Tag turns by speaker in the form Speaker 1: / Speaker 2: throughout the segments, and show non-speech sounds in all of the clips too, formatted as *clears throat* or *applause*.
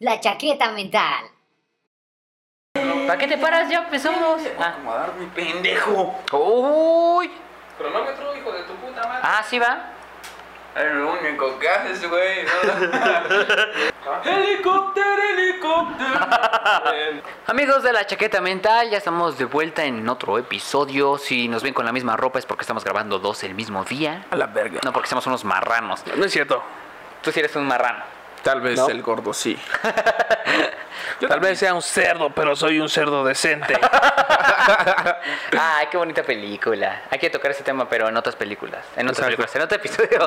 Speaker 1: La chaqueta mental.
Speaker 2: ¿Para qué te paras? Ya empezamos. Ah.
Speaker 3: acomodar mi pendejo.
Speaker 2: Uy.
Speaker 3: Cronómetro, hijo de tu puta madre.
Speaker 2: Ah, sí va.
Speaker 3: Es lo único que haces, güey. *laughs* helicóptero, helicóptero.
Speaker 2: Amigos de la chaqueta mental, ya estamos de vuelta en otro episodio. Si nos ven con la misma ropa es porque estamos grabando dos el mismo día.
Speaker 3: A la verga.
Speaker 2: No porque somos unos marranos.
Speaker 4: No es cierto.
Speaker 2: Tú sí eres un marrano.
Speaker 3: Tal vez
Speaker 4: ¿No?
Speaker 3: el gordo sí. *laughs*
Speaker 4: Tal vez sea un cerdo, pero soy un cerdo decente. *laughs*
Speaker 2: Ay, qué bonita película. Hay que tocar ese tema, pero en otras películas. En otras películas, en otro episodio. *laughs*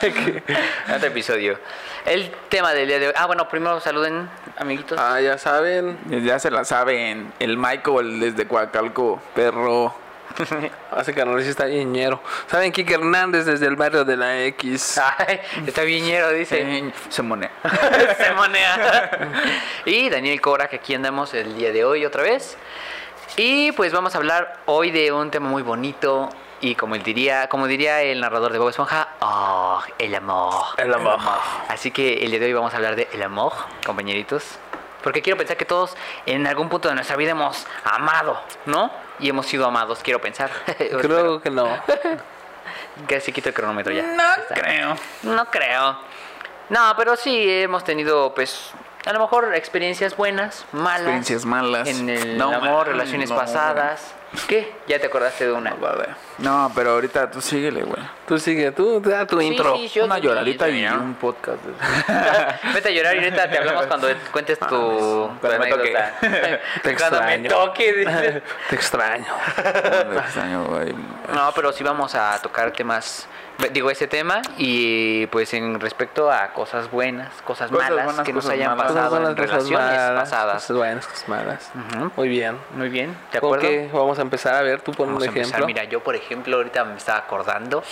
Speaker 2: en otro episodio. El tema del día de hoy. Ah, bueno, primero saluden, amiguitos.
Speaker 4: ah, ya saben.
Speaker 3: Ya se la saben. El Michael desde Coacalco, perro. *laughs*
Speaker 4: Hace que no está ñero. ¿Saben? Kike Hernández desde el barrio de la X.
Speaker 2: Ay, está viñero, dice.
Speaker 3: Se monea. *laughs*
Speaker 2: Se monea. y Daniel Cora, que aquí andamos el día de hoy otra vez. Y pues vamos a hablar hoy de un tema muy bonito. Y como él diría, como diría el narrador de Bob Esponja, oh, el amor.
Speaker 4: El amor.
Speaker 2: Así que el día de hoy vamos a hablar de el amor, compañeritos. Porque quiero pensar que todos en algún punto de nuestra vida hemos amado, ¿no? Y hemos sido amados, quiero pensar. *laughs*
Speaker 4: Creo que no.
Speaker 2: que se quita el cronómetro ya.
Speaker 3: No creo.
Speaker 2: No creo. No, pero sí hemos tenido, pues, a lo mejor experiencias buenas, malas.
Speaker 3: Experiencias malas.
Speaker 2: En el
Speaker 3: No,
Speaker 2: amor,
Speaker 3: man,
Speaker 2: relaciones
Speaker 3: no,
Speaker 2: pasadas. ¿Qué? Ya te acordaste de una.
Speaker 3: No, vale. No, pero ahorita tú síguele, güey.
Speaker 4: Tú sigue, tú da tu
Speaker 2: Sí,
Speaker 4: intro.
Speaker 2: sí, yo
Speaker 3: Una lloradita
Speaker 2: sí,
Speaker 3: y un podcast. *laughs*
Speaker 2: Vete a llorar y ahorita te hablamos cuando cuentes tu, tu
Speaker 3: Cuando me toque.
Speaker 2: anécdota. *laughs*
Speaker 4: Te
Speaker 2: cuando me
Speaker 4: extraño.
Speaker 2: toque. *laughs*
Speaker 4: Te extraño.
Speaker 3: Me extraño, güey.
Speaker 2: No, pero sí vamos a tocar temas, digo ese tema y pues en respecto a cosas buenas, cosas,
Speaker 3: Cosas
Speaker 2: malas
Speaker 3: buenas,
Speaker 2: que nos hayan
Speaker 3: malas.
Speaker 2: pasado
Speaker 4: buenas,
Speaker 2: en relaciones
Speaker 4: malas,
Speaker 2: pasadas.
Speaker 4: Cosas buenas, cosas malas. Muy bien.
Speaker 2: Muy bien, ¿de
Speaker 4: ¿Con
Speaker 2: acuerdo?
Speaker 4: qué vamos a empezar? A ver, tú pon
Speaker 2: Vamos
Speaker 4: un
Speaker 2: a empezar.
Speaker 4: ejemplo.
Speaker 2: Mira, yo por ejemplo ahorita me estaba acordando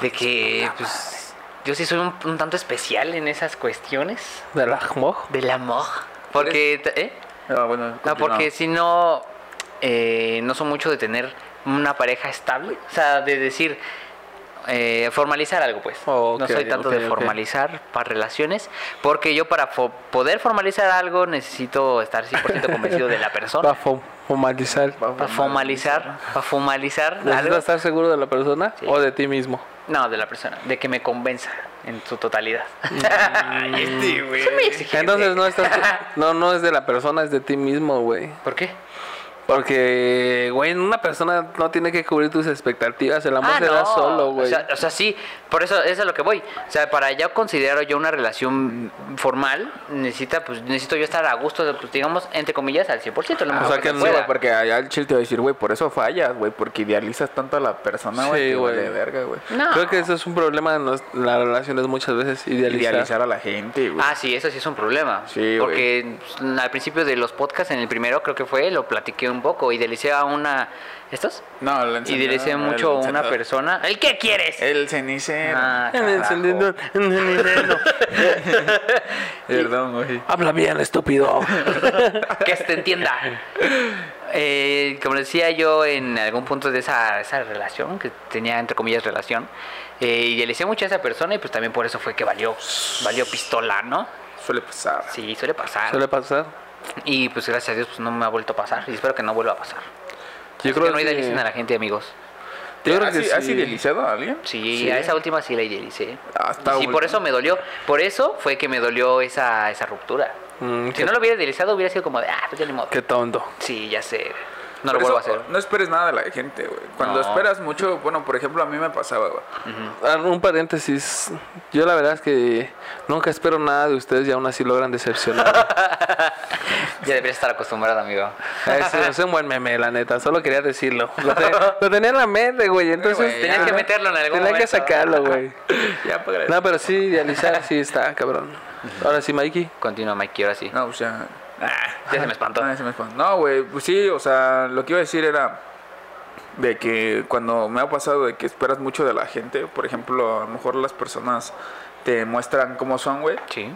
Speaker 2: de que pues, yo sí soy un, un tanto especial en esas cuestiones
Speaker 4: De la moj.
Speaker 2: del amor. Porque, ¿eh?
Speaker 3: Ah, bueno,
Speaker 2: No, porque si no, eh, no son mucho de tener una pareja estable. O sea, de decir, eh, formalizar algo, pues.
Speaker 4: Oh,
Speaker 2: no
Speaker 4: ok,
Speaker 2: soy tanto
Speaker 4: ok,
Speaker 2: de formalizar para relaciones, porque yo para fo- poder formalizar algo necesito estar 100% *laughs* convencido de la persona.
Speaker 4: Para fo- formalizar.
Speaker 2: Para formalizar, para formalizar algo.
Speaker 4: ¿Necesitas estar seguro de la persona
Speaker 2: Sí.
Speaker 4: o de ti mismo?
Speaker 2: No, de la persona, de que me convenza en su totalidad. *laughs*
Speaker 3: Ay, este.
Speaker 4: Entonces no estás, no, no es de la persona, es de ti mismo, güey.
Speaker 2: ¿Por qué?
Speaker 4: Porque, güey, una persona no tiene que cubrir tus expectativas, el amor
Speaker 2: Ah,
Speaker 4: se da solo, güey.
Speaker 2: O sea, o sea, sí, por eso, eso es a lo que voy. O sea, para ya considerar yo una relación formal, necesita, pues, necesito yo estar a gusto, pues, digamos, entre comillas, al 100%. Lo
Speaker 3: O
Speaker 2: mejor
Speaker 3: sea
Speaker 2: que
Speaker 3: que no,
Speaker 2: pueda.
Speaker 3: porque allá el chill te va a decir, güey, por eso fallas, güey, porque idealizas tanto a la persona, güey,
Speaker 4: Sí, güey.
Speaker 3: vale verga, güey.
Speaker 2: No.
Speaker 4: Creo que eso es un problema en los- las relaciones muchas veces, idealizar.
Speaker 3: Idealizar a la gente, güey.
Speaker 2: Ah, sí, eso sí es un problema.
Speaker 3: Sí, güey.
Speaker 2: Porque pues, al principio de los podcasts, en el primero creo que fue, lo platiqué un poco. Idealicé a una... ¿Estos?
Speaker 3: No, el encendedor,
Speaker 2: Idealicé mucho a una persona... ¿El qué quieres?
Speaker 3: El cenicero.
Speaker 2: Ah, *laughs*
Speaker 4: el encendedor. *laughs*
Speaker 3: Perdón, güey.
Speaker 4: Habla bien, estúpido. *laughs*
Speaker 2: que se te entienda. Eh, como decía yo en algún punto de esa, esa relación, que tenía entre comillas relación, eh, idealicé mucho a esa persona y pues también por eso fue que valió, valió pistola, ¿no?
Speaker 3: Suele pasar.
Speaker 2: Sí, suele pasar.
Speaker 4: Suele pasar.
Speaker 2: Y pues gracias a Dios pues no me ha vuelto a pasar y espero que no vuelva a pasar.
Speaker 4: Yo
Speaker 2: Así
Speaker 4: creo
Speaker 2: que no
Speaker 4: que-
Speaker 2: idealicen a la gente, amigos.
Speaker 4: Yo creo
Speaker 3: ¿Has,
Speaker 4: que
Speaker 3: ¿Has
Speaker 4: sí.
Speaker 3: idealizado a alguien?
Speaker 2: Sí,
Speaker 4: Sí.
Speaker 2: a esa última sí la idealicé.
Speaker 3: Ah,
Speaker 2: y sí, por eso me dolió. Por eso fue que me dolió esa, esa ruptura.
Speaker 4: Mm,
Speaker 2: Si
Speaker 4: qué,
Speaker 2: no lo hubiera idealizado, hubiera sido como de, ah, pues ya ni modo.
Speaker 4: qué tonto.
Speaker 2: Sí, ya sé. No
Speaker 3: Por
Speaker 2: lo vuelvo a hacer.
Speaker 3: No esperes nada de la gente, güey. Cuando
Speaker 2: No.
Speaker 3: esperas mucho, bueno, por ejemplo, a mí me pasaba, güey.
Speaker 4: Ah, Un paréntesis. Yo la verdad es que nunca espero nada de ustedes y aún así logran decepcionar. *laughs*
Speaker 2: Ya deberías estar acostumbrado, amigo.
Speaker 4: es, es un buen meme, la neta. Solo quería decirlo. Lo, te- *laughs* lo tenía en la mente, güey. Entonces
Speaker 3: güey,
Speaker 2: Tenías que
Speaker 4: tenía-
Speaker 2: meterlo en algún
Speaker 4: Tenía que
Speaker 2: momento.
Speaker 4: sacarlo, güey. *laughs*
Speaker 3: Ya, pues,
Speaker 4: No, pero sí, idealizar sí está, cabrón. Ahora sí, Mikey.
Speaker 2: Continúa, Mike, ahora sí.
Speaker 3: No, o sea...
Speaker 2: Ya se me espantó.
Speaker 3: Ah, se me espantó. No, güey, pues sí, o sea, lo que iba a decir era de que cuando me ha pasado de que esperas mucho de la gente, por ejemplo, a lo mejor las personas te muestran cómo son, güey,
Speaker 2: Sí.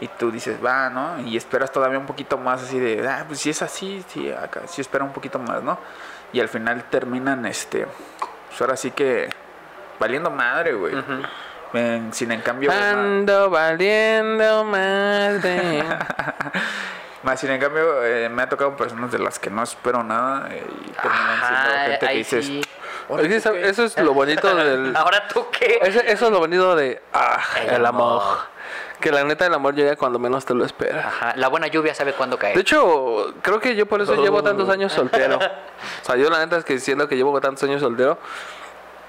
Speaker 3: y tú dices, va, ¿no? Y esperas todavía un poquito más así de, ah, pues si es así, sí, acá, sí espera un poquito más, ¿no? Y al final terminan, este, pues ahora sí que valiendo madre, güey. Sin en cambio,
Speaker 4: Ando valiendo madre. *laughs*
Speaker 3: más sin en cambio, eh, me ha tocado personas de las que no espero nada eh, y terminan siendo
Speaker 2: Ajá,
Speaker 3: gente que
Speaker 2: ahí
Speaker 3: dices,
Speaker 2: sí.
Speaker 3: "Órale,
Speaker 4: Es que eso, eso es lo bonito *laughs* del.
Speaker 2: Ahora tú qué.
Speaker 4: ese- eso es lo bonito de. Ah,
Speaker 2: El
Speaker 4: el, amor.
Speaker 2: amor.
Speaker 4: Que la neta, el amor llega cuando menos te lo esperas.
Speaker 2: Ajá, la buena lluvia sabe cuándo caer.
Speaker 4: De hecho, creo que yo por eso llevo tantos años soltero. O sea, yo la neta es que siento que llevo tantos años soltero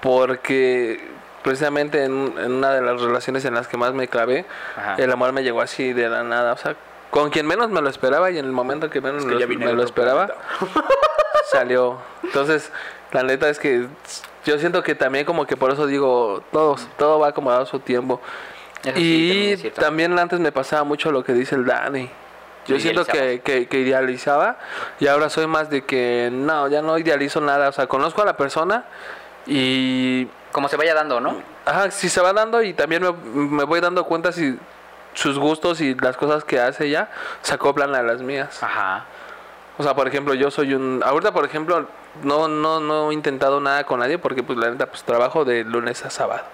Speaker 4: porque precisamente en, en una de las relaciones en las que más me clavé,
Speaker 2: Ajá.
Speaker 4: el amor me llegó así de la nada. O sea, con quien menos me lo esperaba y en el momento que menos
Speaker 3: Es que
Speaker 4: me me lo esperaba,
Speaker 3: planeta". *laughs*
Speaker 4: salió. Entonces, la neta es que yo siento que también como que por eso digo, todo, todo va acomodado a su tiempo.
Speaker 2: Eso sí, también
Speaker 4: y también antes me pasaba mucho lo que dice el Dani. Yo siento que, que, que idealizaba y ahora soy más de que no, ya no idealizo nada. O sea, conozco a la persona y
Speaker 2: Como se vaya dando, ¿no?
Speaker 4: ajá, si se va dando y también me, me voy dando cuenta si sus gustos y las cosas que hace ya se acoplan a las mías.
Speaker 2: Ajá.
Speaker 4: O sea, por ejemplo, yo soy un... Ahorita, por ejemplo, no, no, no he intentado nada con nadie porque, pues, la neta, pues, trabajo de lunes a sábado.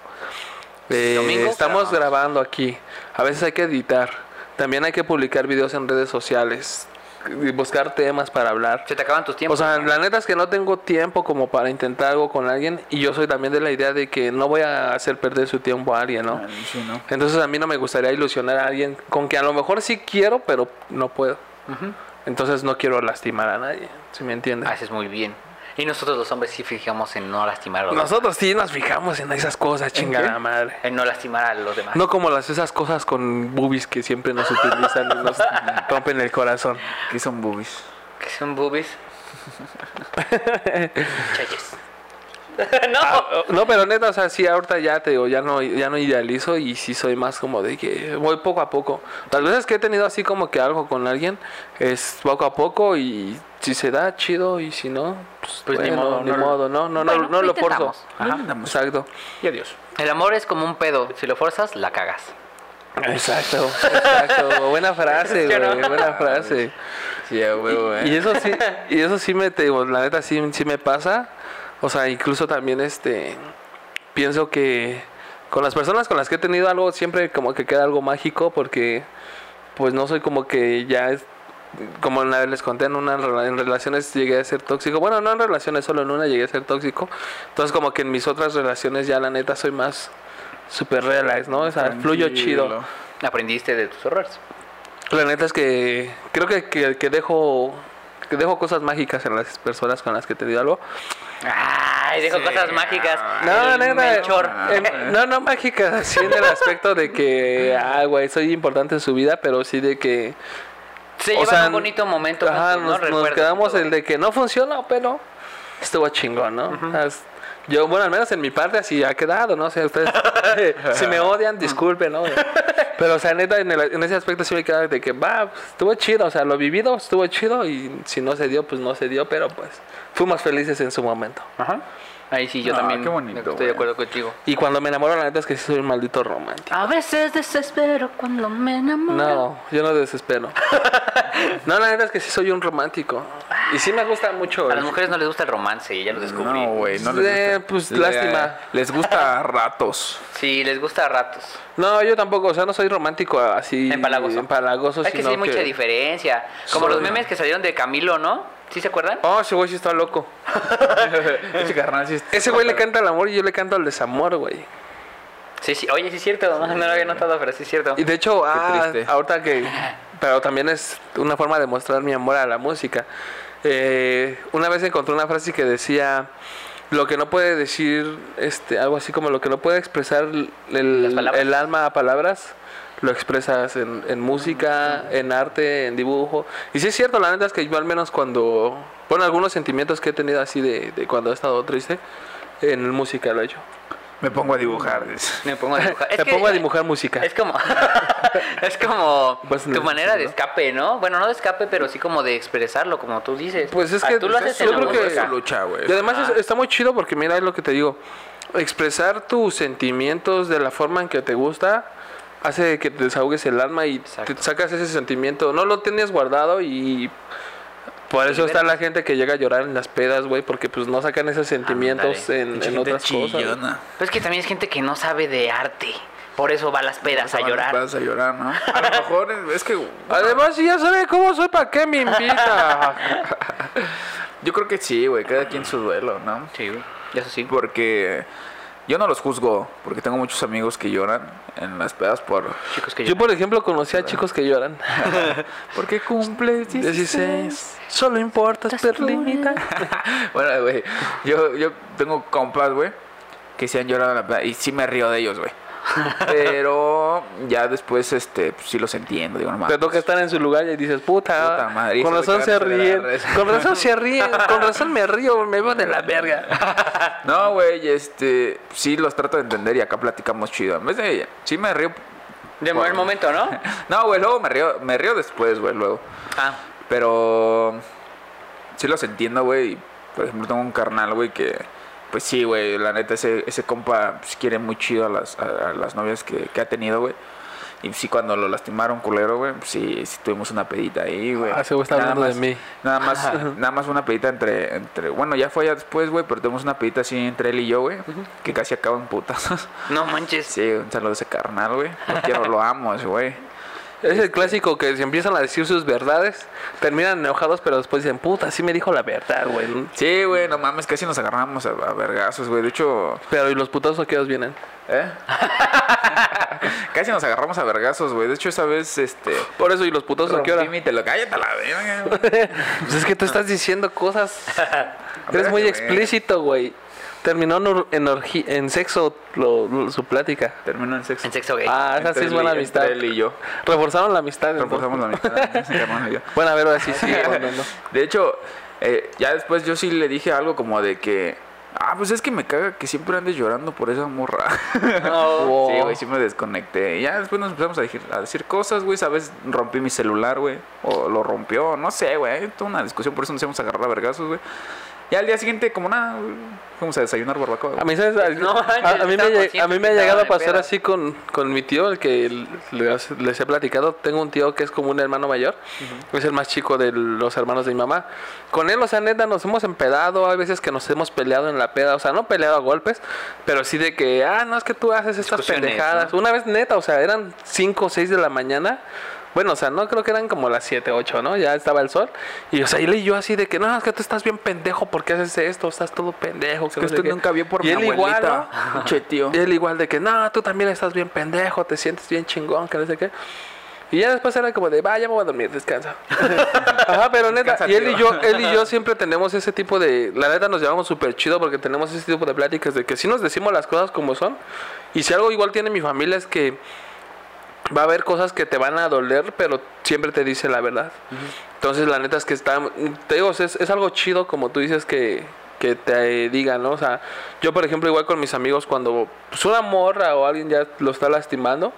Speaker 4: Eh,
Speaker 2: ¿Domingo?
Speaker 4: estamos grabando aquí. A veces hay que editar. También hay que publicar videos en redes sociales. Y buscar temas para hablar.
Speaker 2: Se te acaban tus
Speaker 4: O
Speaker 2: tiempos.
Speaker 4: sea,
Speaker 2: ¿no?
Speaker 4: la neta es que no tengo tiempo como para intentar algo con alguien. Y yo soy también de la idea de que no voy a hacer perder su tiempo a alguien, ¿no?
Speaker 3: Ah, sí, ¿no?
Speaker 4: Entonces a mí no me gustaría ilusionar a alguien con que a lo mejor sí quiero, pero no puedo. Entonces no quiero lastimar a nadie, si me entiendes.
Speaker 2: Haces muy bien. Y nosotros los hombres sí fijamos en no lastimar a los demás.
Speaker 4: Nosotros sí nos fijamos en esas cosas, chingada
Speaker 3: qué?
Speaker 4: madre.
Speaker 2: En no lastimar a los demás.
Speaker 4: No como las esas cosas con boobies que siempre nos utilizan y nos *laughs* rompen el corazón.
Speaker 3: ¿Qué son boobies?
Speaker 2: Que son boobies. *laughs* Chayes. *laughs* no.
Speaker 4: Ah, No, pero neta, o sea, sí, ahorita ya te digo, ya no, ya no idealizo y sí soy más como de que voy poco a poco. Las veces que he tenido así como que algo con alguien es poco a poco y si se da, chido, y si no, pues,
Speaker 2: Pues ni
Speaker 4: bueno,
Speaker 2: modo,
Speaker 4: ni
Speaker 2: no lo-
Speaker 4: modo, no, no,
Speaker 2: Bueno,
Speaker 4: no, no
Speaker 2: lo
Speaker 4: forzo.
Speaker 2: intentamos.
Speaker 4: Exacto.
Speaker 3: Y adiós.
Speaker 2: El amor es como un pedo. Si lo forzas, la cagas.
Speaker 4: Exacto, exacto. Buena frase, *laughs*
Speaker 2: ¿Sí o no?
Speaker 4: güey, buena frase.
Speaker 3: Sí, huevo,
Speaker 4: Y
Speaker 3: eh.
Speaker 4: eso sí, y eso sí me, te digo, la neta sí, sí me pasa. O sea, incluso también este, pienso que con las personas con las que he tenido algo siempre como que queda algo mágico porque pues no soy como que ya es, como una vez les conté en una rela- en relaciones llegué a ser tóxico. Bueno, no en relaciones, solo en una llegué a ser tóxico. Entonces como que en mis otras relaciones ya la neta soy más super relax, ¿no? O sea, fluyo chido.
Speaker 2: Aprendiste de tus errores.
Speaker 4: La neta es que creo que, que, que dejo dejo cosas mágicas en las personas con las que he tenido algo.
Speaker 2: Ay, dijo
Speaker 3: Sí.
Speaker 2: cosas mágicas.
Speaker 4: No,
Speaker 2: El
Speaker 4: neta.
Speaker 2: Melchor.
Speaker 4: en- no, no mágicas, *laughs* así en el aspecto de que, ah, güey, soy importante en su vida, pero sí de que,
Speaker 2: Se
Speaker 4: o
Speaker 2: llevan
Speaker 4: sea,
Speaker 2: un bonito momento.
Speaker 4: ajá,
Speaker 2: juntos, ¿no?
Speaker 4: nos, nos quedamos
Speaker 2: todo.
Speaker 4: el de que no funcionó, pero estuvo chingón, ¿no? O sea, es- Yo, bueno, al menos en mi parte así ha quedado, ¿no? O sea, ustedes, *laughs* si me odian, disculpen, ¿no? Pero, o sea, en, en ese aspecto sí me queda de que, va, pues, estuvo chido, o sea, lo vivido estuvo chido y si no se dio, pues no se dio, pero pues fuimos felices en su momento.
Speaker 2: Ajá. Ahí sí, yo
Speaker 3: Ah,
Speaker 2: también
Speaker 3: qué bonito,
Speaker 2: estoy de acuerdo contigo.
Speaker 4: Y cuando me enamoro, la neta es que sí soy un maldito romántico.
Speaker 2: A veces desespero cuando me enamoro.
Speaker 4: No, yo no desespero. *laughs* No, la neta es que sí soy un romántico. Y sí me gusta mucho.
Speaker 2: A las mujeres no les gusta el romance y ya lo descubrí.
Speaker 3: No, güey, no les
Speaker 4: Eh,
Speaker 3: gusta.
Speaker 4: pues,
Speaker 3: Le-
Speaker 4: lástima.
Speaker 3: Les gusta a ratos.
Speaker 2: Sí, les gusta a ratos.
Speaker 4: No, yo tampoco, o sea, no soy romántico así.
Speaker 2: Empalagoso.
Speaker 4: Empalagoso,
Speaker 2: Es que sí hay mucha diferencia. Como
Speaker 4: Soy-
Speaker 2: los memes que salieron de Camilo, ¿no? ¿Sí se acuerdan?
Speaker 4: Oh, ese güey sí está loco. *laughs*
Speaker 3: Ese carnal sí está-
Speaker 4: Ese güey le canta al amor y yo le canto al desamor, güey.
Speaker 2: Sí, sí. Oye, sí es cierto. No, no lo había notado, pero sí es cierto.
Speaker 4: Y de hecho, ah,
Speaker 3: triste.
Speaker 4: ahorita que. *laughs* Pero también es una forma de mostrar mi amor a la música. Eh, una vez encontré una frase que decía. Lo que no puede decir, este, algo así como lo que no puede expresar el alma a palabras, lo expresas en, en música, en arte, en dibujo. Y sí es cierto, la neta es que yo al menos cuando, bueno, algunos sentimientos que he tenido así de, de cuando he estado triste, en música lo he hecho.
Speaker 3: Me pongo a dibujar.
Speaker 2: Me pongo a dibujar. *laughs* Es
Speaker 4: Me
Speaker 2: que-
Speaker 4: pongo a dibujar música.
Speaker 2: Es como, *laughs* es como
Speaker 4: Pues,
Speaker 2: tu
Speaker 4: no,
Speaker 2: manera de escape, ¿no? Bueno, no de escape, pero sí como de expresarlo, como tú dices.
Speaker 4: Pues es
Speaker 2: Ah,
Speaker 4: que
Speaker 2: tú lo haces en
Speaker 4: yo creo que
Speaker 3: lucha, güey.
Speaker 4: Y además es- está muy chido porque mira es lo que te digo. Expresar tus sentimientos de la forma en que te gusta hace que te desahogues el alma y
Speaker 2: Exacto.
Speaker 4: te sacas ese sentimiento. No lo tienes guardado y Por eso está la gente que llega a llorar en las pedas, güey, porque pues no sacan esos sentimientos
Speaker 2: Ándale.
Speaker 4: en, en otras cosas.
Speaker 3: chillona.
Speaker 2: Pero es que también es gente que no sabe de arte. Por eso va a las pedas a llorar.
Speaker 3: Vas a llorar, ¿no? *laughs* A lo mejor es que.
Speaker 4: Además, si ya sabe cómo soy, ¿para qué me invita? *laughs*
Speaker 3: Yo creo que sí, güey. Cada quien su duelo, ¿no?
Speaker 2: Sí, güey. Eso sí.
Speaker 3: Porque yo no los juzgo. Porque tengo muchos amigos que lloran en las pedas por.
Speaker 2: Chicos que
Speaker 4: Yo, por ejemplo, conocí a chicos que lloran. *laughs*
Speaker 3: Porque cumples *laughs*
Speaker 4: 16. Solo importas, perlinita. *laughs*
Speaker 3: bueno, güey. Yo, yo tengo compas, güey. Que se han llorado en la peda. Y sí me río de ellos, güey. Pero ya después, este, pues, sí los entiendo. Digo, no mames.
Speaker 4: Te toca estar en su lugar y dices, puta,
Speaker 3: Puta madre,
Speaker 4: con razón se ríen, con razón se ríen, con razón me río, me veo de la verga. *laughs*
Speaker 3: No, güey, este, sí los trato de entender y acá platicamos chido. En vez de, sí me río.
Speaker 2: De buen momento, ¿no? *laughs*
Speaker 3: No, güey, luego me río, me río después, güey, luego.
Speaker 2: Ah,
Speaker 3: Pero sí los entiendo, güey. y, Por ejemplo, tengo un carnal, güey, que, pues sí, güey, la neta, ese, ese compa pues, quiere muy chido a las, a, a las novias que, que ha tenido, güey. Y sí, cuando lo lastimaron, culero, güey, pues, sí, sí tuvimos una pedita ahí, güey.
Speaker 4: Ah, güey está
Speaker 3: Nada
Speaker 4: hablando de
Speaker 3: más-
Speaker 4: mí.
Speaker 3: Nada más, *laughs* nada más una pedita entre, entre, bueno, ya fue ya después, güey, pero tuvimos una pedita así entre él y yo, güey, que casi acaban putas. *laughs*
Speaker 2: no manches.
Speaker 3: sí, un saludo a ese carnal, güey. Lo quiero, lo amo, ese güey.
Speaker 4: Es el clásico que se empiezan a decir sus verdades, terminan enojados, pero después dicen, puta, sí me dijo la verdad, güey.
Speaker 3: Sí, güey, no mames, casi nos agarramos a, a vergazos, güey. De hecho,
Speaker 4: Pero ¿y los putazos a qué horas vienen?
Speaker 3: ¿eh? *laughs* casi nos agarramos a vergazos, güey. De hecho, esa vez, este.
Speaker 4: Por eso, ¿y los putazos a qué hora?
Speaker 3: telo- Cállate la verga. *laughs*
Speaker 4: Pues es que tú estás diciendo cosas. *laughs* Eres muy explícito, güey. Terminó en, en, orgi- en sexo lo- lo- su plática.
Speaker 3: Terminó en sexo.
Speaker 2: En sexo gay.
Speaker 4: Ah, esa sí es buena
Speaker 3: y-
Speaker 4: amistad.
Speaker 3: entre él y yo.
Speaker 4: Reforzaron la amistad. entonces.
Speaker 3: Reforzamos la amistad. *laughs*
Speaker 4: Bueno, a ver, ahora sí. *laughs*
Speaker 3: De hecho, eh, ya después yo sí le dije algo como de que. Ah, pues es que me caga que siempre andes llorando por esa morra. *laughs*
Speaker 4: Oh.
Speaker 3: Sí, güey, sí me desconecté. Y ya después nos empezamos a decir, a decir cosas, güey. Sabes, rompí mi celular, güey. O lo rompió, no sé, güey. Hay toda una discusión, por eso nos íbamos a agarrar a vergazos, güey. Y al día siguiente, como nada, fuimos a desayunar barbacoa. güey.
Speaker 4: A mí, ¿sabes? A,
Speaker 2: No,
Speaker 4: a- a mí me, a mí me ha llegado a pasar así con, con mi tío, el que les, les he platicado. Tengo un tío que es como un hermano mayor. Es el más chico de los hermanos de mi mamá. Con él, o sea, neta, nos hemos empedado. Hay veces que nos hemos peleado en la peda. O sea, no peleado a golpes, pero sí de que, ah, no, es que tú haces estas pendejadas. Una vez neta, o sea, eran 5 o 6 de la mañana. Bueno, o sea, no creo que eran como las 7, 8, ¿no? Ya estaba el sol. Y, o sea, él y yo así de que, no, es que tú estás bien pendejo, ¿por qué haces esto? Estás todo pendejo.
Speaker 3: Es que usted
Speaker 4: qué".
Speaker 3: nunca vio por
Speaker 4: y
Speaker 3: mi
Speaker 4: él igual,
Speaker 3: abuelita.
Speaker 4: ¿no? *laughs*
Speaker 3: Che, tío.
Speaker 4: Y él igual de que, no, tú también estás bien pendejo, te sientes bien chingón, que no sé qué. Y ya después era como de, vaya, me voy a dormir, descansa. *laughs* Ajá, pero neta, y él y yo, él y yo *laughs* siempre tenemos ese tipo de, la neta nos llevamos súper chido porque tenemos ese tipo de pláticas de que si nos decimos las cosas como son. Y si algo igual tiene mi familia es que va a haber cosas que te van a doler, pero siempre te dice la verdad. Entonces, la neta es que está, te digo, es, es algo chido como tú dices que, que te digan, ¿no? O sea, yo por ejemplo igual con mis amigos cuando pues, una morra o alguien ya lo está lastimando,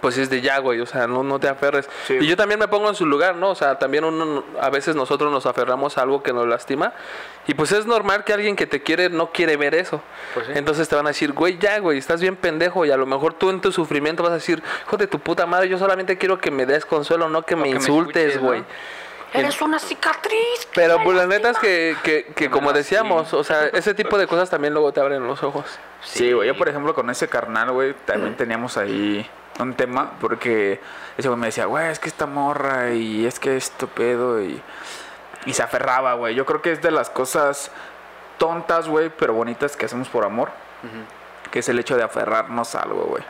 Speaker 4: pues es de ya, güey, o sea, no, no te aferres.
Speaker 3: Sí.
Speaker 4: Y yo también me pongo en su lugar, ¿no? O sea, también uno, a veces nosotros nos aferramos a algo que nos lastima. Y pues es normal que alguien que te quiere no quiere ver eso.
Speaker 2: Pues sí.
Speaker 4: Entonces te van a decir, güey, ya, güey, estás bien pendejo. Y a lo mejor tú en tu sufrimiento vas a decir, hijo de tu puta madre, yo solamente quiero que me des consuelo, no que me
Speaker 2: que me
Speaker 4: insultes, güey.
Speaker 2: Eres una cicatriz.
Speaker 4: Pero pues la neta es que, que, que como
Speaker 3: me
Speaker 4: decíamos, o sea, ese tipo de cosas también luego te abren los ojos.
Speaker 3: Sí, güey. Yo, por ejemplo, con ese carnal, güey, también teníamos ahí un tema porque ese güey me decía, güey, es que esta morra y es que esto pedo y, y se aferraba, güey. Yo creo que es de las cosas tontas, güey, pero bonitas que hacemos por amor, que es el hecho de aferrarnos a algo, güey.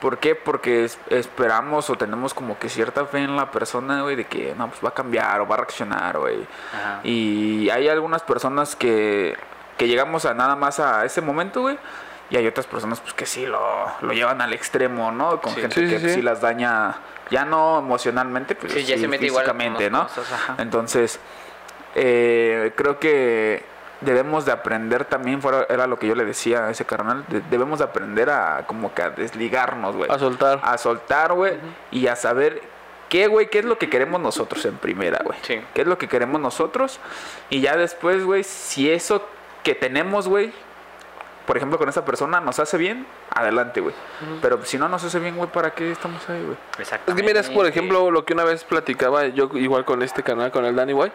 Speaker 3: ¿Por qué? Porque es- esperamos o tenemos como que cierta fe en la persona, güey, de que no, pues va a cambiar o va a reaccionar, güey. Y hay algunas personas que, que llegamos a nada más a ese momento, güey. Y hay otras personas pues que sí lo, lo llevan al extremo, ¿no? Con
Speaker 2: Sí.
Speaker 3: gente
Speaker 4: Sí,
Speaker 3: que
Speaker 4: sí,
Speaker 3: las daña, ya no emocionalmente, pero
Speaker 2: Sí,
Speaker 3: sí,
Speaker 2: ya se mete
Speaker 3: físicamente, ¿no?
Speaker 2: cosas.
Speaker 3: Entonces, eh, creo que debemos de aprender también, fuera, era lo que yo le decía a ese carnal, de- debemos de aprender a como que a desligarnos, güey
Speaker 4: A soltar.
Speaker 3: a soltar, güey, y a saber qué, güey, qué es lo que queremos nosotros en primera, güey.
Speaker 2: Sí.
Speaker 3: ¿Qué es lo que queremos nosotros? Y ya después, güey, si eso que tenemos, güey, por ejemplo, con esa persona nos hace bien, adelante, güey. Pero si no nos hace bien, güey, ¿para qué estamos ahí, güey?
Speaker 4: Es que mira, es por ejemplo lo que una vez platicaba yo igual con este canal, con el Danny Boy.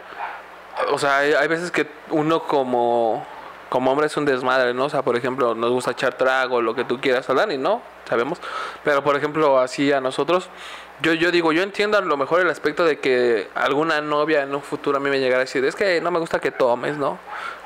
Speaker 4: O sea, hay, hay veces que uno como, como hombre es un desmadre, ¿no? O sea, por ejemplo, nos gusta echar trago, lo que tú quieras al Dani, ¿no? Sabemos. Pero por ejemplo, así a nosotros, yo, yo digo, yo entiendo a lo mejor el aspecto de que alguna novia en un futuro a mí me llegara a decir, es que no me gusta que tomes, ¿no?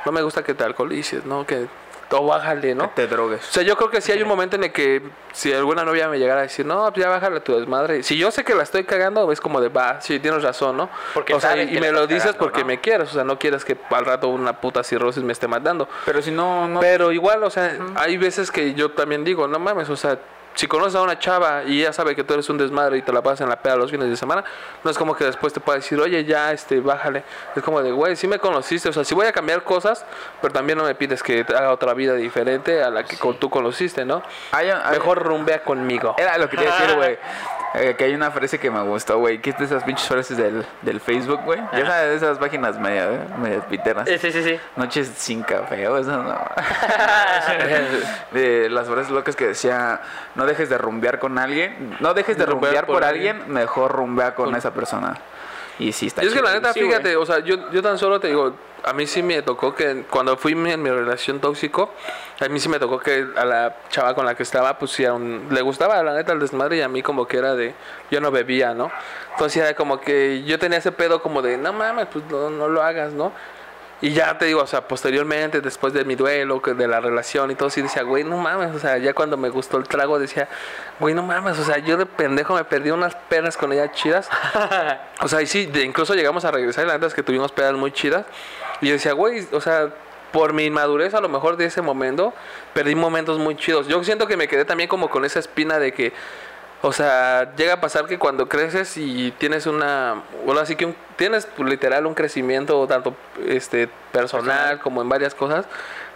Speaker 4: No me gusta que te alcoholices, ¿no? Que o bájale, ¿no?
Speaker 3: Que te drogues.
Speaker 4: O sea, yo creo que sí hay un momento en el que si alguna novia me llegara a decir, no, pues ya bájale tu desmadre. Si yo sé que la estoy cagando, es como de, va, sí, tienes razón, ¿no?
Speaker 2: Porque
Speaker 4: o sea, y, me lo dices
Speaker 2: cagando,
Speaker 4: porque
Speaker 2: ¿no?
Speaker 4: me quieres. O sea, no quieres que al rato una puta cirrosis me esté matando.
Speaker 3: Pero si no, no.
Speaker 4: Pero igual, o sea, hay veces que yo también digo, no mames, o sea, si conoces a una chava y ella sabe que tú eres un desmadre y te la pasas en la peda los fines de semana, no es como que después te pueda decir, oye, ya, este, bájale. Es como de, güey, sí me conociste, o sea, sí voy a cambiar cosas, pero también no me pides que te haga otra vida diferente a la que con- tú conociste, ¿no? Mejor rumbea conmigo.
Speaker 3: Era lo que quería decir, güey. Eh, que hay una frase que me gustó, güey. Que es de esas pinches frases del, del Facebook, güey. Ya sabes, de esas páginas media, eh, medias piteras.
Speaker 2: Sí, sí, sí, sí.
Speaker 3: Noches sin café, o eso no. *laughs* de las frases locas que decía, no dejes de rumbear con alguien, no dejes de
Speaker 4: Rumbear
Speaker 3: rumbear
Speaker 4: por
Speaker 3: por
Speaker 4: alguien.
Speaker 3: alguien, mejor rumbea con
Speaker 4: Con-
Speaker 3: esa persona. Y sí está
Speaker 4: Y es que la neta,
Speaker 3: Sí,
Speaker 4: fíjate, o sea, yo, yo tan solo te digo, a mí sí me tocó que cuando fui en mi relación tóxico, a mí sí me tocó que a la chava con la que estaba, pues sí, un- le gustaba la neta el desmadre y a mí como que era de, yo no bebía, ¿no? Entonces era como que yo tenía ese pedo como de, no mames, pues no, no lo hagas, ¿no? Y ya te digo, o sea, posteriormente, después de mi duelo, de la relación y todo, sí decía, güey, no mames, o sea, ya cuando me gustó el trago decía, güey, no mames, o sea, yo de pendejo me perdí unas penas con ella chidas. *laughs* O sea, y sí, de- incluso llegamos a regresar y la neta es que tuvimos pedas muy chidas. Y yo decía, güey, o sea, por mi inmadurez a lo mejor de ese momento, perdí momentos muy chidos. Yo siento que me quedé también como con esa espina de que, o sea, llega a pasar que cuando creces y tienes una, bueno, así que un- tienes pues, literal un crecimiento tanto este personal como en varias cosas,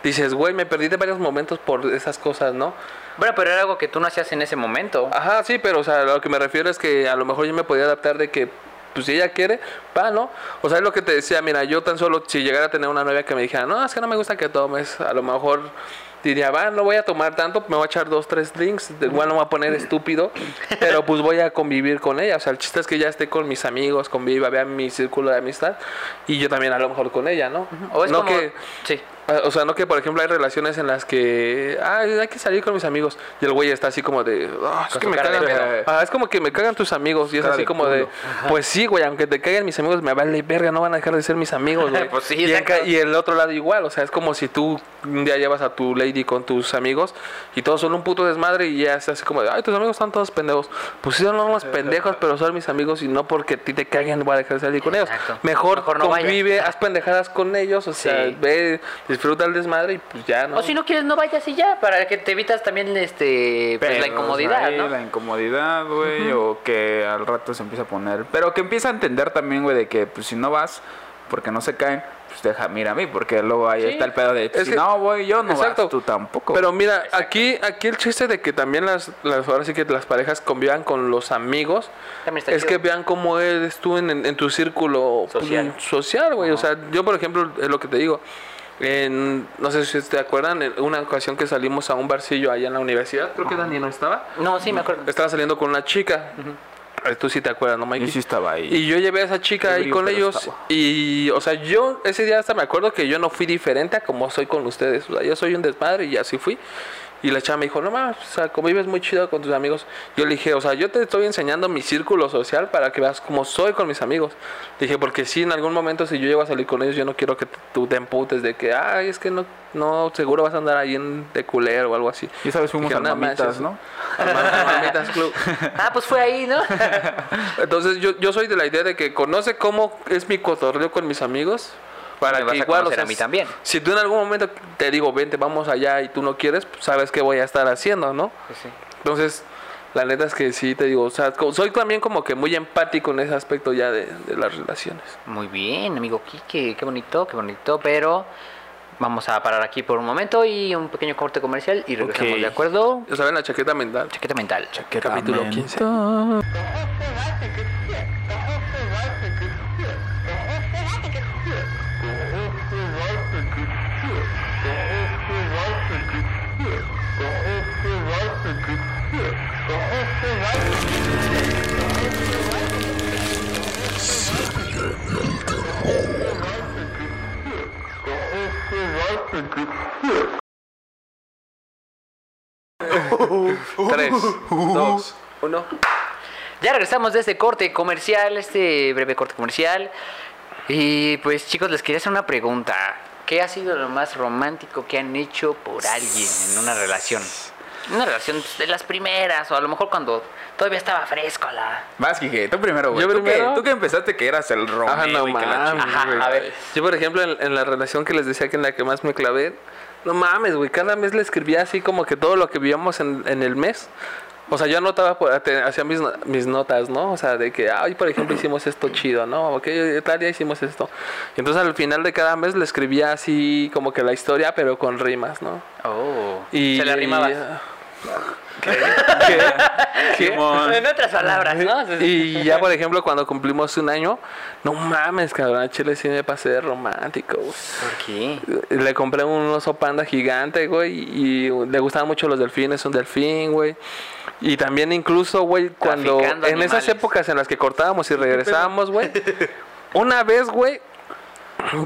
Speaker 4: dices, güey, me perdí de varios momentos por esas cosas, ¿no?
Speaker 2: Bueno, pero era algo que tú no hacías en ese momento.
Speaker 4: Ajá, sí, pero o sea, lo que me refiero es que a lo mejor yo me podía adaptar de que, pues si ella quiere, va, ¿no? O sea, es lo que te decía, mira, yo tan solo, si llegara a tener una novia que me dijera, no, es que no me gusta que tomes, a lo mejor diría, va, no voy a tomar tanto, me voy a echar dos, tres drinks, igual no me voy a poner estúpido, pero pues voy a convivir con ella, o sea, el chiste es que ya esté con mis amigos, conviva, vea mi círculo de amistad, y yo también a lo mejor con ella, ¿no?
Speaker 2: O es
Speaker 4: no
Speaker 2: como...
Speaker 4: que...
Speaker 2: Sí.
Speaker 4: Ah, O sea, no que por ejemplo hay relaciones en las que Ay, hay que salir con mis amigos y el güey está así como de "Ah, es que me cagan. Ah, es como que me cagan tus amigos y es
Speaker 3: Cara
Speaker 4: así
Speaker 3: de
Speaker 4: como de pues sí, güey, aunque te caigan mis amigos me vale verga, no van a dejar de ser mis amigos, güey. *laughs*
Speaker 2: Pues sí,
Speaker 4: y, en el otro lado igual, o sea, es como si tú un día llevas a tu lady con tus amigos y todos son un puto desmadre y ya es así como de, ay, tus amigos están todos pendejos. Pues sí, son unos pendejos, pero son mis amigos y no porque a ti te caguen voy a dejar de salir con ellos. Mejor,
Speaker 2: Mejor no
Speaker 4: convive, haz pendejadas con ellos, o sea,
Speaker 2: Sí.
Speaker 4: ve, disfruta el desmadre y pues ya, ¿no?
Speaker 2: O si no quieres, no vayas y ya, para que te evitas también este pues, la incomodidad,
Speaker 3: ahí,
Speaker 2: ¿no?
Speaker 3: La incomodidad, güey, o que al rato se empieza a poner. Pero que empieza a entender también, güey, de que pues si no vas, porque no se caen, pues deja, mira a mí, porque luego ahí
Speaker 2: Sí.
Speaker 3: está el pedo de
Speaker 4: Es
Speaker 3: si
Speaker 4: que-
Speaker 3: no voy yo, no
Speaker 4: Exacto.
Speaker 3: vas tú tampoco.
Speaker 4: Pero mira, aquí, aquí el chiste de que también las, las, ahora sí que las parejas convivan con los amigos, es que vean cómo eres tú en, en- en tu círculo pues,
Speaker 2: Social.
Speaker 4: social, güey. O sea, yo por ejemplo, es lo que te digo. En, no sé si te acuerdan, en una ocasión que salimos a un barcillo allá en la universidad, creo que Dani no estaba.
Speaker 2: No, sí, me acuerdo.
Speaker 4: Estaba saliendo con una chica. Eh, Tú sí te acuerdas, ¿no, Mikey?
Speaker 3: yo sí estaba ahí.
Speaker 4: Y yo llevé a esa chica ahí con ellos
Speaker 3: estaba.
Speaker 4: y, o sea, yo ese día hasta me acuerdo que yo no fui diferente a como soy con ustedes. O sea, yo soy un desmadre y así fui. Y la chava me dijo, no mames, o sea, convives muy chido con tus amigos. Yo le dije, o sea, yo te estoy enseñando mi círculo social para que veas cómo soy con mis amigos. Le dije, porque si en algún momento si yo llego a salir con ellos, yo no quiero que tú te emputes de que, ay, es que no, no, seguro vas a andar ahí en de culero o algo así.
Speaker 3: Y sabes, fuimos
Speaker 4: Dije,
Speaker 3: a
Speaker 4: "No
Speaker 3: mamitas,
Speaker 4: manches".
Speaker 3: ¿no?
Speaker 4: Mamitas Club. *laughs*
Speaker 2: Ah, pues fue ahí, ¿no? *laughs*
Speaker 4: Entonces yo, yo soy de la idea de que conoce cómo es mi cotorreo con mis amigos. Para
Speaker 2: Me vas
Speaker 4: que
Speaker 2: a
Speaker 4: igual, o sea,
Speaker 2: a mí también.
Speaker 4: Si tú en algún momento te digo, vente, vamos allá y tú no quieres, pues sabes qué voy a estar haciendo, ¿no? Entonces, la neta es que sí, te digo, o sea, soy también como que muy empático en ese aspecto ya de, de las relaciones.
Speaker 2: Muy bien, amigo Kike, qué bonito, qué bonito, pero vamos a parar aquí por un momento y un pequeño corte comercial y regresamos. ¿de acuerdo?
Speaker 4: Ya saben, la chaqueta mental.
Speaker 2: Chaqueta mental.
Speaker 4: Capítulo 15. 3, 2, 1.
Speaker 2: Ya regresamos de este corte comercial, este breve corte comercial. Y pues chicos, les quería hacer una pregunta. ¿Qué ha sido lo más romántico que han hecho por alguien en una relación? Una relación de las primeras, o a lo mejor cuando todavía estaba fresco la...
Speaker 3: Vas, Quique, tú primero, güey.
Speaker 4: ¿Yo
Speaker 3: ¿Tú,
Speaker 4: primero?
Speaker 3: que, tú que empezaste que eras el Romeo
Speaker 4: Ajá, no
Speaker 3: y que la
Speaker 4: mames,
Speaker 3: chingada.
Speaker 2: Ajá,
Speaker 4: güey.
Speaker 2: a ver.
Speaker 4: Yo, por ejemplo, en, en la relación que les decía que en la que más me clavé, no mames, güey, cada mes le escribía así como que todo lo que vivíamos en, en el mes. O sea, yo anotaba, hacía mis, no- mis notas, ¿no? O sea, de que, ay, por ejemplo, *clears throat* hicimos esto chido, ¿no? Ok, tal día hicimos esto. Y entonces al final de cada mes le escribía así como que la historia, pero con rimas, ¿no?
Speaker 2: Oh,
Speaker 4: Y
Speaker 2: se le arrimaba.
Speaker 4: ¿Qué? ¿Qué?
Speaker 3: Simón. *laughs*
Speaker 2: En otras palabras, ¿no? *laughs*
Speaker 4: Y ya, por ejemplo, cuando cumplimos un año, no mames, cabrón, a Chile sí me pasé de romántico, güey.
Speaker 2: ¿Por qué?
Speaker 4: Le compré un oso panda gigante, güey, y le gustaban mucho los delfines, un delfín, güey. Y también incluso, güey, cuando
Speaker 2: Traficando
Speaker 4: en esas épocas en las que cortábamos y regresábamos, güey, una vez, güey,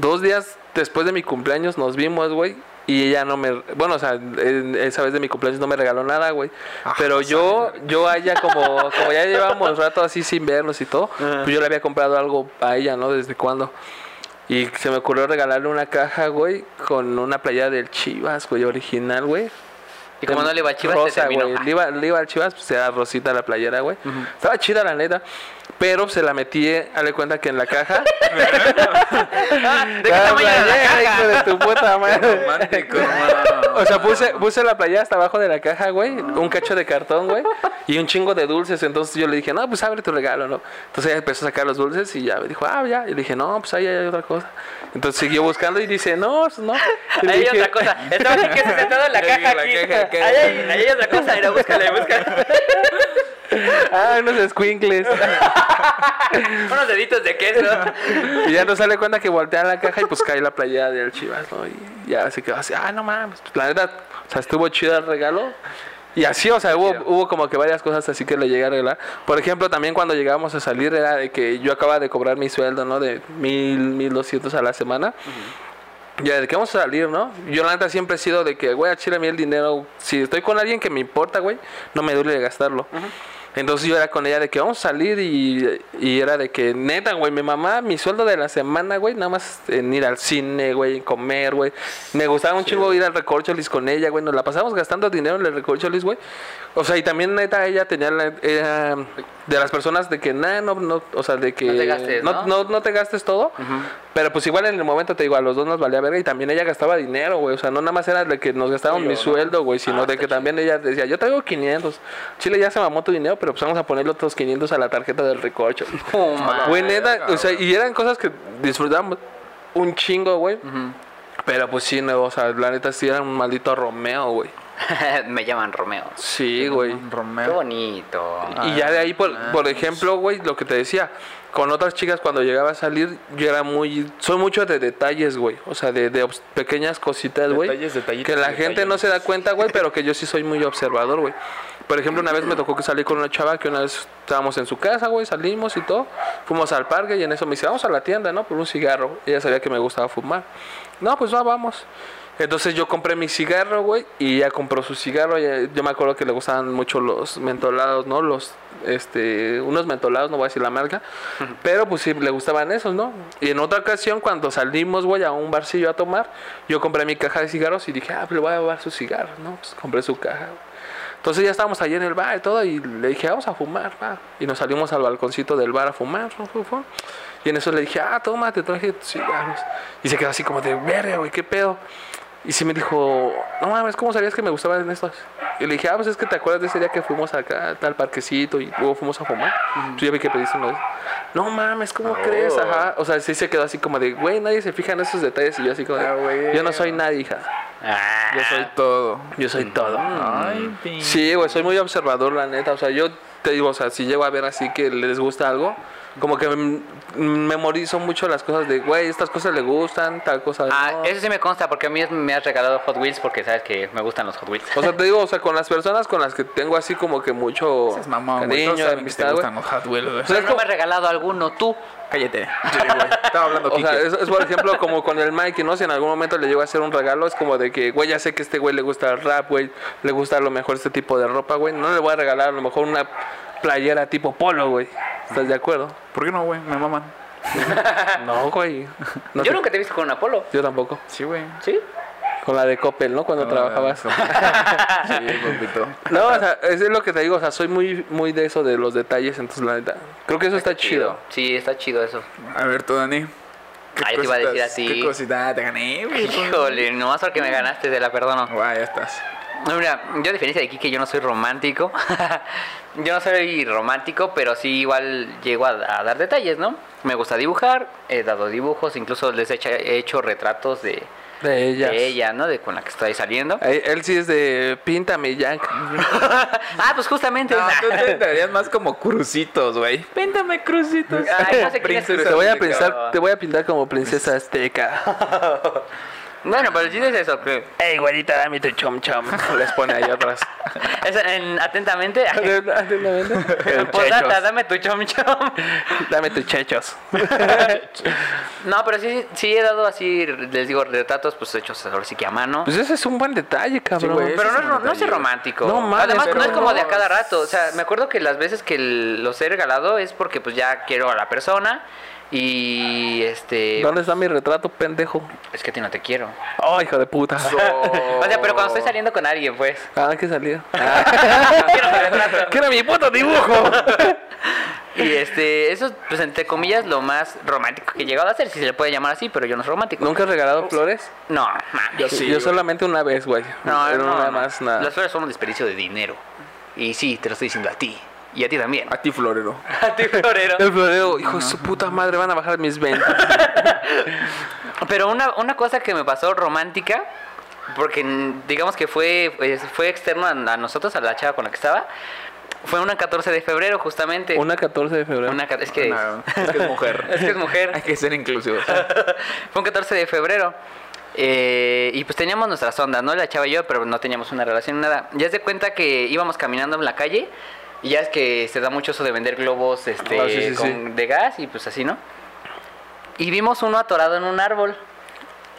Speaker 4: dos días después de mi cumpleaños nos vimos, güey. Y ella no me, bueno, o sea, en- esa vez de mi cumpleaños no me regaló nada, güey. Pero yo, yo a ella como, como ya llevábamos rato así sin vernos y todo, pues yo le había comprado algo a ella, ¿no? Desde cuando. Y se me ocurrió regalarle una caja, güey, con una playa del Chivas, güey, original, güey.
Speaker 2: Y como no le iba a Chivas,
Speaker 4: Rosa,
Speaker 2: se terminó.
Speaker 4: Le iba, le iba al Chivas, pues era rosita la playera, güey. Estaba chida, la neta. Pero se la metí, dale cuenta que en la caja. *laughs*
Speaker 2: Ah, ¿De qué
Speaker 4: La
Speaker 2: tamaño era la
Speaker 4: playera, hijo
Speaker 2: caja?
Speaker 4: de tu puta madre.
Speaker 3: Romántico. *laughs*
Speaker 4: O sea, puse, puse la playa hasta abajo de la caja, güey. Un cacho de cartón, güey. Y un chingo de dulces. Entonces yo le dije, no, pues abre tu regalo, ¿no? Entonces ella empezó a sacar los dulces y ya me dijo, ah, ya. Y le dije, no, pues ahí hay otra cosa. Entonces siguió buscando y dice, no, pues no. Y le
Speaker 2: Ahí hay
Speaker 4: dije,
Speaker 2: otra cosa. *laughs* Estaba así que se sentado en la caja aquí.
Speaker 3: caja.
Speaker 2: Ahí hay, otra cosa. Mira, búscala, búscala. *laughs*
Speaker 4: ah, unos squinkles. *laughs*
Speaker 2: Unos deditos de queso.
Speaker 4: y ya no sale cuenta que voltea la caja y pues cae la playa del Chivas, ¿no? Y ya se quedó así, ah, no mames. Pues, la neta, o sea, estuvo chido el regalo. Y así, o sea, hubo, hubo como que varias cosas así que le llegué a arreglar. Por ejemplo, también cuando llegábamos a salir era de que yo acababa de cobrar mi sueldo, ¿no? De mil, mil doscientos a la semana. Ya, de que vamos a salir, ¿no? Yo la neta siempre he sido de que, güey, a Chile a mí el dinero, si estoy con alguien que me importa, güey, no me duele gastarlo. Entonces yo era con ella de que vamos a salir y, y era de que, neta, güey, mi mamá, mi sueldo de la semana, güey, nada más en ir al cine, güey, comer, güey. Me gustaba un chingo ir al Recorcholis con ella, güey, nos la pasamos gastando dinero en el Recorcholis, güey. O sea, y también neta ella tenía la, era de las personas de que, nah, no, no, o sea, de que
Speaker 2: No te gastes, ¿no?
Speaker 4: no, no te gastes todo. Pero pues igual en el momento te digo, a los dos nos valía verga y también ella gastaba dinero, güey. O sea, no nada más era de que nos gastaban mi sueldo, güey, sino
Speaker 2: Ah,
Speaker 4: de que también ella decía, yo traigo 500. Chile ya se mamó tu dinero, pero pues vamos a ponerle otros 500 a la tarjeta del recorcho. *laughs*
Speaker 2: Oh.
Speaker 4: Güey, neta, o sea, y eran cosas que disfrutábamos un chingo, güey. Pero pues sí, no, o sea, la neta sí era un maldito Romeo, güey. *laughs*
Speaker 2: Me llaman Romeo.
Speaker 4: Sí, güey.
Speaker 2: Qué
Speaker 3: Romeo.
Speaker 2: bonito.
Speaker 4: Y ya de ahí, por, por ejemplo, güey, lo que te decía, con otras chicas cuando llegaba a salir, yo era muy... Soy mucho de detalles, güey. O sea, de, de pequeñas cositas, güey.
Speaker 3: Detalles, detallitos,
Speaker 4: Que la gente no se da cuenta, güey, pero que yo sí soy muy *laughs* observador, güey. Por ejemplo, una vez me tocó que salí con una chava que una vez estábamos en su casa, güey, salimos y todo. Fuimos al parque y en eso me dice, vamos a la tienda, ¿no? Por un cigarro. Ella sabía que me gustaba fumar. No, pues va, vamos. Entonces yo compré mi cigarro, güey, y ella compró su cigarro. Ella- yo me acuerdo que le gustaban mucho los mentolados, ¿no? Los, este, unos mentolados, no voy a decir la marca, *laughs* pero pues sí, le gustaban esos, ¿no? Y en otra ocasión, cuando salimos, güey, a un barcillo a tomar, yo compré mi caja de cigarros y dije, ah, pues le voy a llevar sus cigarros, ¿no? Pues compré su caja. Entonces ya estábamos allí en el bar y todo, y le dije, vamos a fumar, va. Y nos salimos al balconcito del bar a fumar, fu, fu, fu. Y en eso le dije, ah, toma, te traje tus cigarros. Y se quedó así como de, verga, güey, qué pedo. Y sí me dijo, no mames, ¿cómo sabías que me gustaban estos? Y le dije, ah, pues es que te acuerdas de ese día que fuimos acá, a tal parquecito, y luego fuimos a fumar. Pues yo vi que pediste uno de esos. No mames, ¿cómo crees? Ajá. O sea, sí se quedó así como de, güey, nadie se fija en esos detalles. Y yo así como de,
Speaker 3: Ah,
Speaker 4: yo no soy nadie, hija.
Speaker 2: Ah,
Speaker 3: Yo soy todo.
Speaker 4: Yo soy todo.
Speaker 3: Ay,
Speaker 4: Sí, güey, soy muy observador, la neta. O sea, yo te digo, o sea, si llego a ver así que les gusta algo, como que memorizo mucho las cosas de, güey, estas cosas le gustan, tal cosa.
Speaker 2: Ah,
Speaker 4: no.
Speaker 2: eso sí me consta porque a mí me has regalado Hot Wheels porque sabes que me gustan los Hot Wheels.
Speaker 4: O sea, te digo, o sea, con las *laughs* personas con las que tengo así como que mucho
Speaker 3: Es güey.
Speaker 4: cariño, amistad, güey.
Speaker 3: gustan los Hot Wheels.
Speaker 4: O sea,
Speaker 2: no
Speaker 4: como-
Speaker 2: me has regalado alguno tú.
Speaker 3: Cállate. *laughs* Sí. Estaba hablando
Speaker 4: O sea, es, es por ejemplo como con el Mikey, ¿no? Si en algún momento le llego a hacer un regalo, es como de que, güey, ya sé que a este güey le gusta el rap, güey, le gusta a lo mejor este tipo de ropa, güey. No le voy a regalar a lo mejor una playera tipo polo, güey. ¿Estás de acuerdo?
Speaker 3: ¿Por qué no, güey? Me maman. *laughs*
Speaker 4: No, güey. No
Speaker 2: Yo
Speaker 4: sé.
Speaker 2: nunca te he visto con un Apolo.
Speaker 4: Yo tampoco.
Speaker 3: Sí, güey.
Speaker 2: ¿Sí?
Speaker 4: Con la de Coppel, ¿no? Cuando trabajabas. *laughs*
Speaker 3: Sí, papito.
Speaker 4: No, o sea, eso es lo que te digo, o sea, soy muy, muy de eso, de los detalles, entonces la neta. Creo que eso está chido.
Speaker 2: Sí, está chido eso.
Speaker 3: A ver, tú, Dani. ¿Qué
Speaker 2: Ah, yo te iba a decir
Speaker 3: cositas-
Speaker 2: así.
Speaker 3: ¿Qué cosita te gané, güey?
Speaker 2: Híjole, nomás porque me ganaste, te la perdono.
Speaker 3: Guay, ya estás.
Speaker 2: No, mira, yo a diferencia de Kike, yo no soy romántico. *laughs* yo no soy romántico, pero sí igual llego a, a dar detalles, ¿no? Me gusta dibujar, he dado dibujos, incluso les he hecho, he hecho retratos de,
Speaker 4: De ellas.
Speaker 2: de ella, ¿no? De con la que estoy saliendo.
Speaker 4: Él, él sí es de píntame, Jack. *laughs*
Speaker 2: ah, pues justamente.
Speaker 3: No, tú te darías más como crucitos, güey. Péntame crucitos.
Speaker 2: Ay, no sé quién es
Speaker 3: Princesa
Speaker 4: Te voy a pensar, te voy a pintar como princesa azteca. *laughs*
Speaker 2: bueno, pero el chiste es eso, que
Speaker 4: Ey, güerita, dame tu chom chom. *laughs* Les pone ahí atrás. *laughs*
Speaker 2: es en- atentamente. *laughs*
Speaker 4: Chechos.
Speaker 2: dame tu chom chom.
Speaker 4: Dame tus chechos.
Speaker 2: No, pero sí, sí he dado así, les digo, retratos pues hechos ahora sí que a mano.
Speaker 4: Pues ese es un buen detalle, cabrón.
Speaker 3: güey.
Speaker 2: Pero no,
Speaker 3: es
Speaker 2: no, no
Speaker 3: güey.
Speaker 2: romántico.
Speaker 4: No mames,
Speaker 2: Además, no es como de a cada rato. O sea, me acuerdo que las veces que los he regalado es porque pues ya quiero a la persona y este...
Speaker 4: ¿Dónde está mi retrato, pendejo?
Speaker 2: Es que a ti no te quiero.
Speaker 4: Oh, hijo de puta.
Speaker 2: O sea, pero cuando estoy saliendo con alguien, pues.
Speaker 4: Ah, que salió. *laughs*
Speaker 2: quiero mi retrato.
Speaker 4: ¡Que era mi puto dibujo! *laughs*
Speaker 2: Y este, eso es, pues entre comillas, lo más romántico que he llegado a hacer, si se le puede llamar así, pero yo no soy romántico.
Speaker 4: ¿Nunca has regalado flores?
Speaker 2: No.
Speaker 3: Yo sí,
Speaker 4: Yo solamente una vez, güey.
Speaker 2: No,
Speaker 4: Pero
Speaker 2: no,
Speaker 4: nada
Speaker 2: no.
Speaker 4: más, nada.
Speaker 2: Las flores son un desperdicio de dinero. Y sí, te lo estoy diciendo a ti. Y a ti también.
Speaker 3: A ti, florero. *laughs*
Speaker 2: A ti, florero.
Speaker 4: El florero, hijo de su puta madre, van a bajar mis ventas. *laughs*
Speaker 2: Pero una, una cosa que me pasó romántica, porque digamos que fue, fue externo a, a nosotros, a la chava con la que estaba, fue una 14 de febrero justamente.
Speaker 4: Una 14 de febrero.
Speaker 2: Una es que
Speaker 3: No, es que es mujer. *laughs*
Speaker 2: es que es mujer.
Speaker 3: Hay que ser inclusivo.
Speaker 2: fue un 14 de febrero. Eh, y pues teníamos nuestras ondas, ¿no? La chava y yo, pero no teníamos una relación, nada. Ya se cuenta que íbamos caminando en la calle y ya es que se da mucho eso de vender globos este,
Speaker 4: Ah, sí, sí,
Speaker 2: con- de gas y pues así, ¿no? Y vimos uno atorado en un árbol.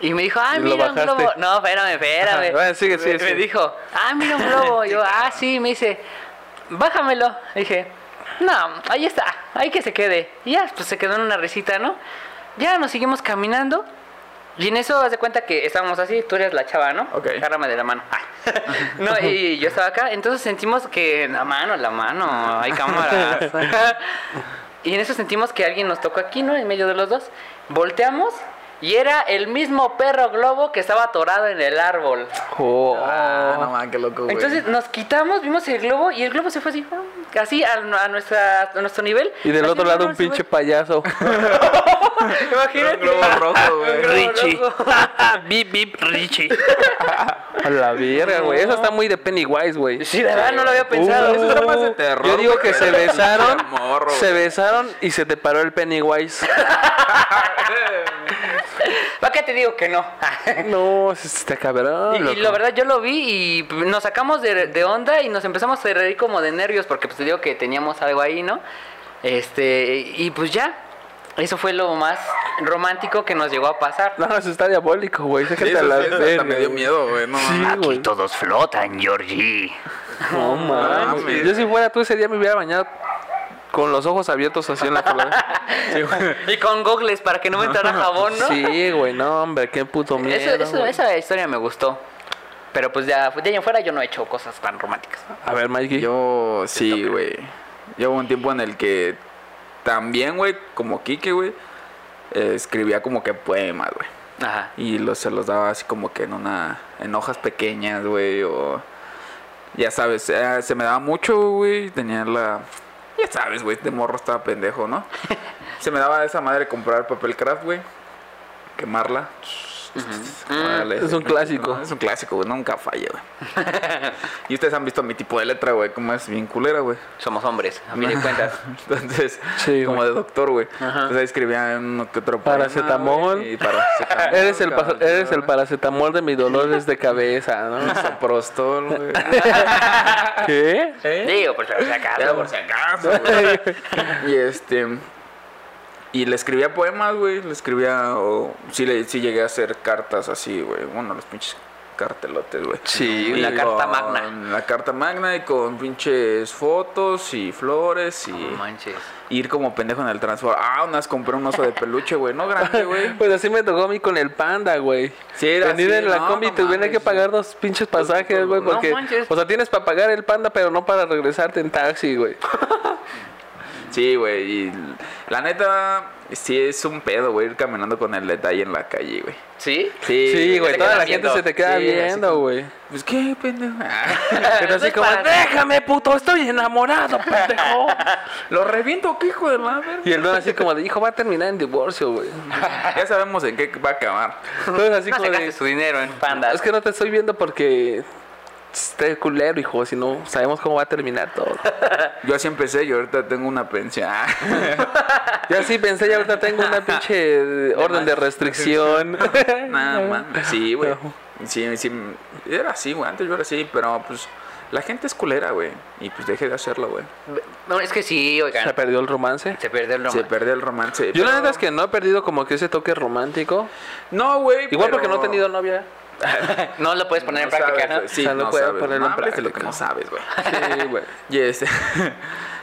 Speaker 2: Y me dijo, ah,
Speaker 4: Y
Speaker 2: mira un globo. No, espérame, espérame.
Speaker 4: Bueno, sigue, sigue,
Speaker 2: me, me
Speaker 4: sigue.
Speaker 2: dijo, ah, mira un globo. Y yo, *laughs* ah, sí, me dice, bájamelo. dije, no, ahí está, ahí que se quede. Y ya, pues se quedó en una risita, ¿no? Ya nos seguimos caminando. Y en eso, haz de cuenta que estábamos así, tú eres la chava, ¿no?
Speaker 3: Ok.
Speaker 2: Agárrame de la mano. Ah. no, y yo estaba acá, entonces sentimos que la mano, la mano, hay cámaras. *laughs* y en eso sentimos que alguien nos tocó aquí, ¿no? En medio de los dos. Volteamos y era el mismo perro globo que estaba atorado en el árbol.
Speaker 4: Oh.
Speaker 3: Ah, no mames, qué loco, güey.
Speaker 2: Entonces nos quitamos, vimos el globo y el globo se fue así, así a, a nuestra, a nuestro nivel.
Speaker 4: Y del otro lado un pinche payaso. *laughs*
Speaker 2: Imagínate.
Speaker 3: Un globo rojo, güey.
Speaker 4: Richie. *laughs* bip, bip, Richie. A la verga, güey. Eso está muy de Pennywise, güey.
Speaker 2: Sí, de verdad no lo había pensado.
Speaker 3: Uh,
Speaker 2: Eso
Speaker 3: está más de terror,
Speaker 4: Yo digo que se besaron,
Speaker 3: Morro,
Speaker 4: se besaron y se te paró el Pennywise. *laughs*
Speaker 2: ¿Para qué te digo que no?
Speaker 4: No, está cabrón.
Speaker 2: Y, la verdad yo lo vi y nos sacamos de, de onda y nos empezamos a reír como de nervios porque pues digo que teníamos algo ahí, ¿no? Este, y pues ya, eso fue lo más romántico que nos llegó a pasar.
Speaker 4: No, eso está diabólico, güey.
Speaker 3: Sí, eso
Speaker 4: la
Speaker 3: sí, hasta me dio miedo, güey. No,
Speaker 4: Sí,
Speaker 3: mames.
Speaker 4: güey.
Speaker 2: todos flotan, Georgie.
Speaker 4: No mames.
Speaker 3: mames.
Speaker 4: Yo si fuera tú ese día me hubiera bañado con los ojos abiertos así en la colada. *laughs*
Speaker 2: Y con gogles para que no me entrara *laughs* jabón, ¿no?
Speaker 4: Sí, güey, no, hombre, qué puto miedo.
Speaker 2: Eso, eso- esa historia me gustó. Pero pues ya, de ahí en fuera yo no he hecho cosas tan románticas.
Speaker 4: A ver, Mikey.
Speaker 3: Yo sí, güey. Llevo un tiempo en el que también, güey, como Kike, güey, eh, escribía como que poemas, güey.
Speaker 2: Ajá.
Speaker 3: Y los, se los daba así como que en una en hojas pequeñas, güey, o ya sabes, eh, se me daba mucho, güey, tenía la ya sabes, güey, de morro estaba pendejo, ¿no? *laughs* se me daba esa madre comprar papel craft, güey, quemarla Órale.
Speaker 4: Es un clásico.
Speaker 3: No, es un clásico, güey. Nunca falla, güey. y ustedes han visto mi tipo de letra, güey. Como es bien culera, güey.
Speaker 2: Somos hombres, a fin de *laughs* cuentas.
Speaker 3: Entonces,
Speaker 4: Sí,
Speaker 3: como de doctor, güey. Entonces ahí escribía uno que otro
Speaker 4: Paracetamol.
Speaker 3: y *laughs* paracetamol,
Speaker 4: Eres el,
Speaker 3: cabrón.
Speaker 4: eres el paracetamol de mis dolores de cabeza, ¿no? *laughs*
Speaker 3: Soprostol, güey.
Speaker 4: ¿Qué?
Speaker 2: Digo, por si acaso.
Speaker 3: Por si acaso, güey. Y este. Y le escribía poemas, güey. Le escribía. O, sí, le, sí llegué a hacer cartas así, güey. Bueno, los pinches cartelotes, güey.
Speaker 4: Sí,
Speaker 3: Y
Speaker 2: la carta magna.
Speaker 3: La carta magna y con pinches fotos y flores y
Speaker 2: No manches.
Speaker 3: ir como pendejo en el transporte. Ah, unas compré un oso de peluche, güey. No *laughs* grande, güey.
Speaker 4: Pues así me tocó a mí con el panda, güey.
Speaker 3: Sí, era
Speaker 4: Venir
Speaker 3: así,
Speaker 4: en la
Speaker 3: no,
Speaker 4: combi
Speaker 3: no
Speaker 4: te tuviera que pagar dos pinches pasajes, güey,
Speaker 3: No
Speaker 4: porque...
Speaker 2: manches.
Speaker 4: o sea, tienes para pagar el panda, pero no para regresarte en taxi, güey. *laughs*
Speaker 3: Sí, güey. Y la neta, sí es un pedo, güey, ir caminando con el detalle en la calle, güey.
Speaker 2: ¿Sí?
Speaker 4: Sí, güey, toda la gente se te queda
Speaker 3: Sí,
Speaker 4: viendo,
Speaker 3: como-
Speaker 4: güey.
Speaker 3: Pues qué, pendejo. *laughs* *laughs*
Speaker 4: Pero así como, déjame, puto, estoy enamorado, pendejo. *laughs*
Speaker 3: Lo reviento, qué hijo de la verga.
Speaker 4: Y el don así como de, hijo, va a terminar en divorcio, güey.
Speaker 3: Ya sabemos en qué va a acabar.
Speaker 4: Entonces así
Speaker 2: No
Speaker 4: como de,
Speaker 2: su dinero en pandas.
Speaker 4: es que no te estoy viendo porque esté culero, hijo, si no sabemos cómo va a terminar todo. *laughs*
Speaker 3: Yo así empecé y ahorita tengo una pensión. *laughs*
Speaker 4: Yo sí pensé, ya ahorita tengo una pinche *laughs* orden de restricción.
Speaker 3: Nada más. Sí, güey. Sí, sí. Era así, güey. Antes yo era así, pero pues la gente es culera, güey. Y pues dejé de hacerlo, güey.
Speaker 2: No, es que sí, oigan.
Speaker 4: Se perdió el romance.
Speaker 2: Se perdió el
Speaker 3: Se
Speaker 2: romance.
Speaker 3: perdió el romance.
Speaker 4: Yo la
Speaker 3: pero-
Speaker 4: neta es que no he perdido como que ese toque romántico.
Speaker 3: No, güey.
Speaker 4: Igual
Speaker 3: pero-
Speaker 4: porque no he tenido novia. *laughs*
Speaker 2: No lo puedes poner en práctica,
Speaker 3: sabes,
Speaker 2: ¿no?
Speaker 3: güey. Sí,
Speaker 4: O sea, no
Speaker 3: no,
Speaker 4: puedes
Speaker 3: sabes.
Speaker 4: ponerlo en
Speaker 3: de lo que
Speaker 4: práctica.
Speaker 3: no sabes, güey. *laughs*
Speaker 4: Sí, güey.
Speaker 3: Y este. *laughs*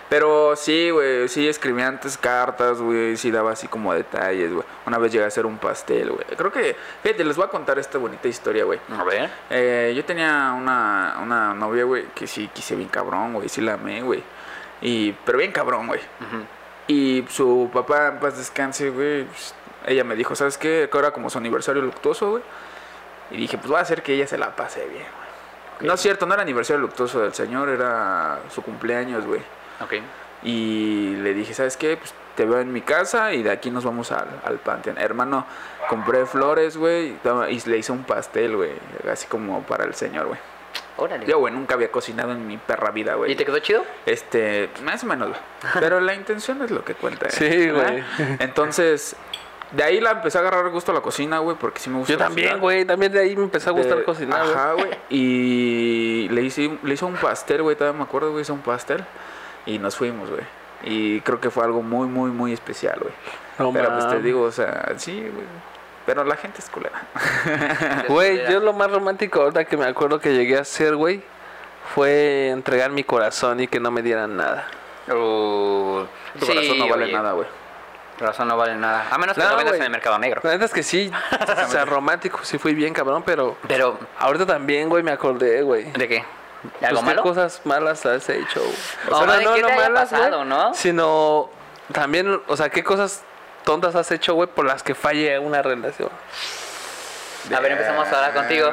Speaker 3: Pero sí, güey, sí escribía antes cartas, güey, sí daba así como detalles, güey. Una vez llegué a hacer un pastel, güey. Creo que, fíjate, les voy a contar esta bonita historia, güey.
Speaker 2: A ver.
Speaker 3: Eh, yo tenía una, una novia, güey, que sí quise bien cabrón, güey, sí la amé, güey. Y, pero bien cabrón, güey.
Speaker 2: Ujú.
Speaker 3: Y su papá, en paz descanse, güey, pues, ella me dijo, ¿sabes qué? Que era como su aniversario luctuoso, güey. Y dije, pues voy a hacer que ella se la pase bien, güey. No es cierto, no era aniversario luctuoso del señor, era su cumpleaños, güey.
Speaker 2: Ok.
Speaker 3: Y le dije, ¿sabes qué? Pues te veo en mi casa y de aquí nos vamos al, al panteón. Hermano, compré flores, güey, y le hice un pastel, güey, así como para el señor, güey.
Speaker 2: Órale.
Speaker 3: Yo, güey, nunca había cocinado en mi perra vida, güey.
Speaker 2: ¿Y te quedó chido?
Speaker 3: Este, más o menos, güey. *laughs* Pero la intención es lo que cuenta. ¿eh?
Speaker 4: Sí, güey.
Speaker 3: Entonces, de ahí la empecé a agarrar gusto a la cocina, güey, porque sí me gusta
Speaker 4: Yo también, güey. También de ahí me empezó a gustar
Speaker 3: De-
Speaker 4: cocinar.
Speaker 3: Ajá, güey. Y le hice, le hice un pastel, güey, todavía me acuerdo, güey, hice un pastel. Y nos fuimos, güey. Y creo que fue algo muy, muy, muy especial, güey.
Speaker 4: No
Speaker 3: Pero pues te digo, o sea, sí, güey. Pero la gente es culera. *laughs*
Speaker 4: Güey, yo lo más romántico ahorita que me acuerdo que llegué a hacer, güey, fue entregar mi corazón y que no me dieran nada.
Speaker 2: Uh,
Speaker 3: Tu
Speaker 2: sí,
Speaker 3: corazón no vale
Speaker 2: oye,
Speaker 3: nada, güey.
Speaker 2: Tu corazón no vale nada. A menos que
Speaker 4: No,
Speaker 2: lo vendas en el mercado negro.
Speaker 4: La neta es que sí, *laughs* o sea, romántico, sí fui bien cabrón, pero
Speaker 2: Pero,
Speaker 4: ahorita también, güey, me acordé, güey.
Speaker 2: ¿de qué? ¿De
Speaker 4: Pues, ¿qué cosas malas has hecho? güey?
Speaker 2: O sea, ¿qué te haya
Speaker 4: malas,
Speaker 2: pasado, no?
Speaker 4: Sino también, o sea, ¿qué cosas tontas has hecho, güey, por las que falle una relación?
Speaker 2: A ver, empezamos ahora contigo.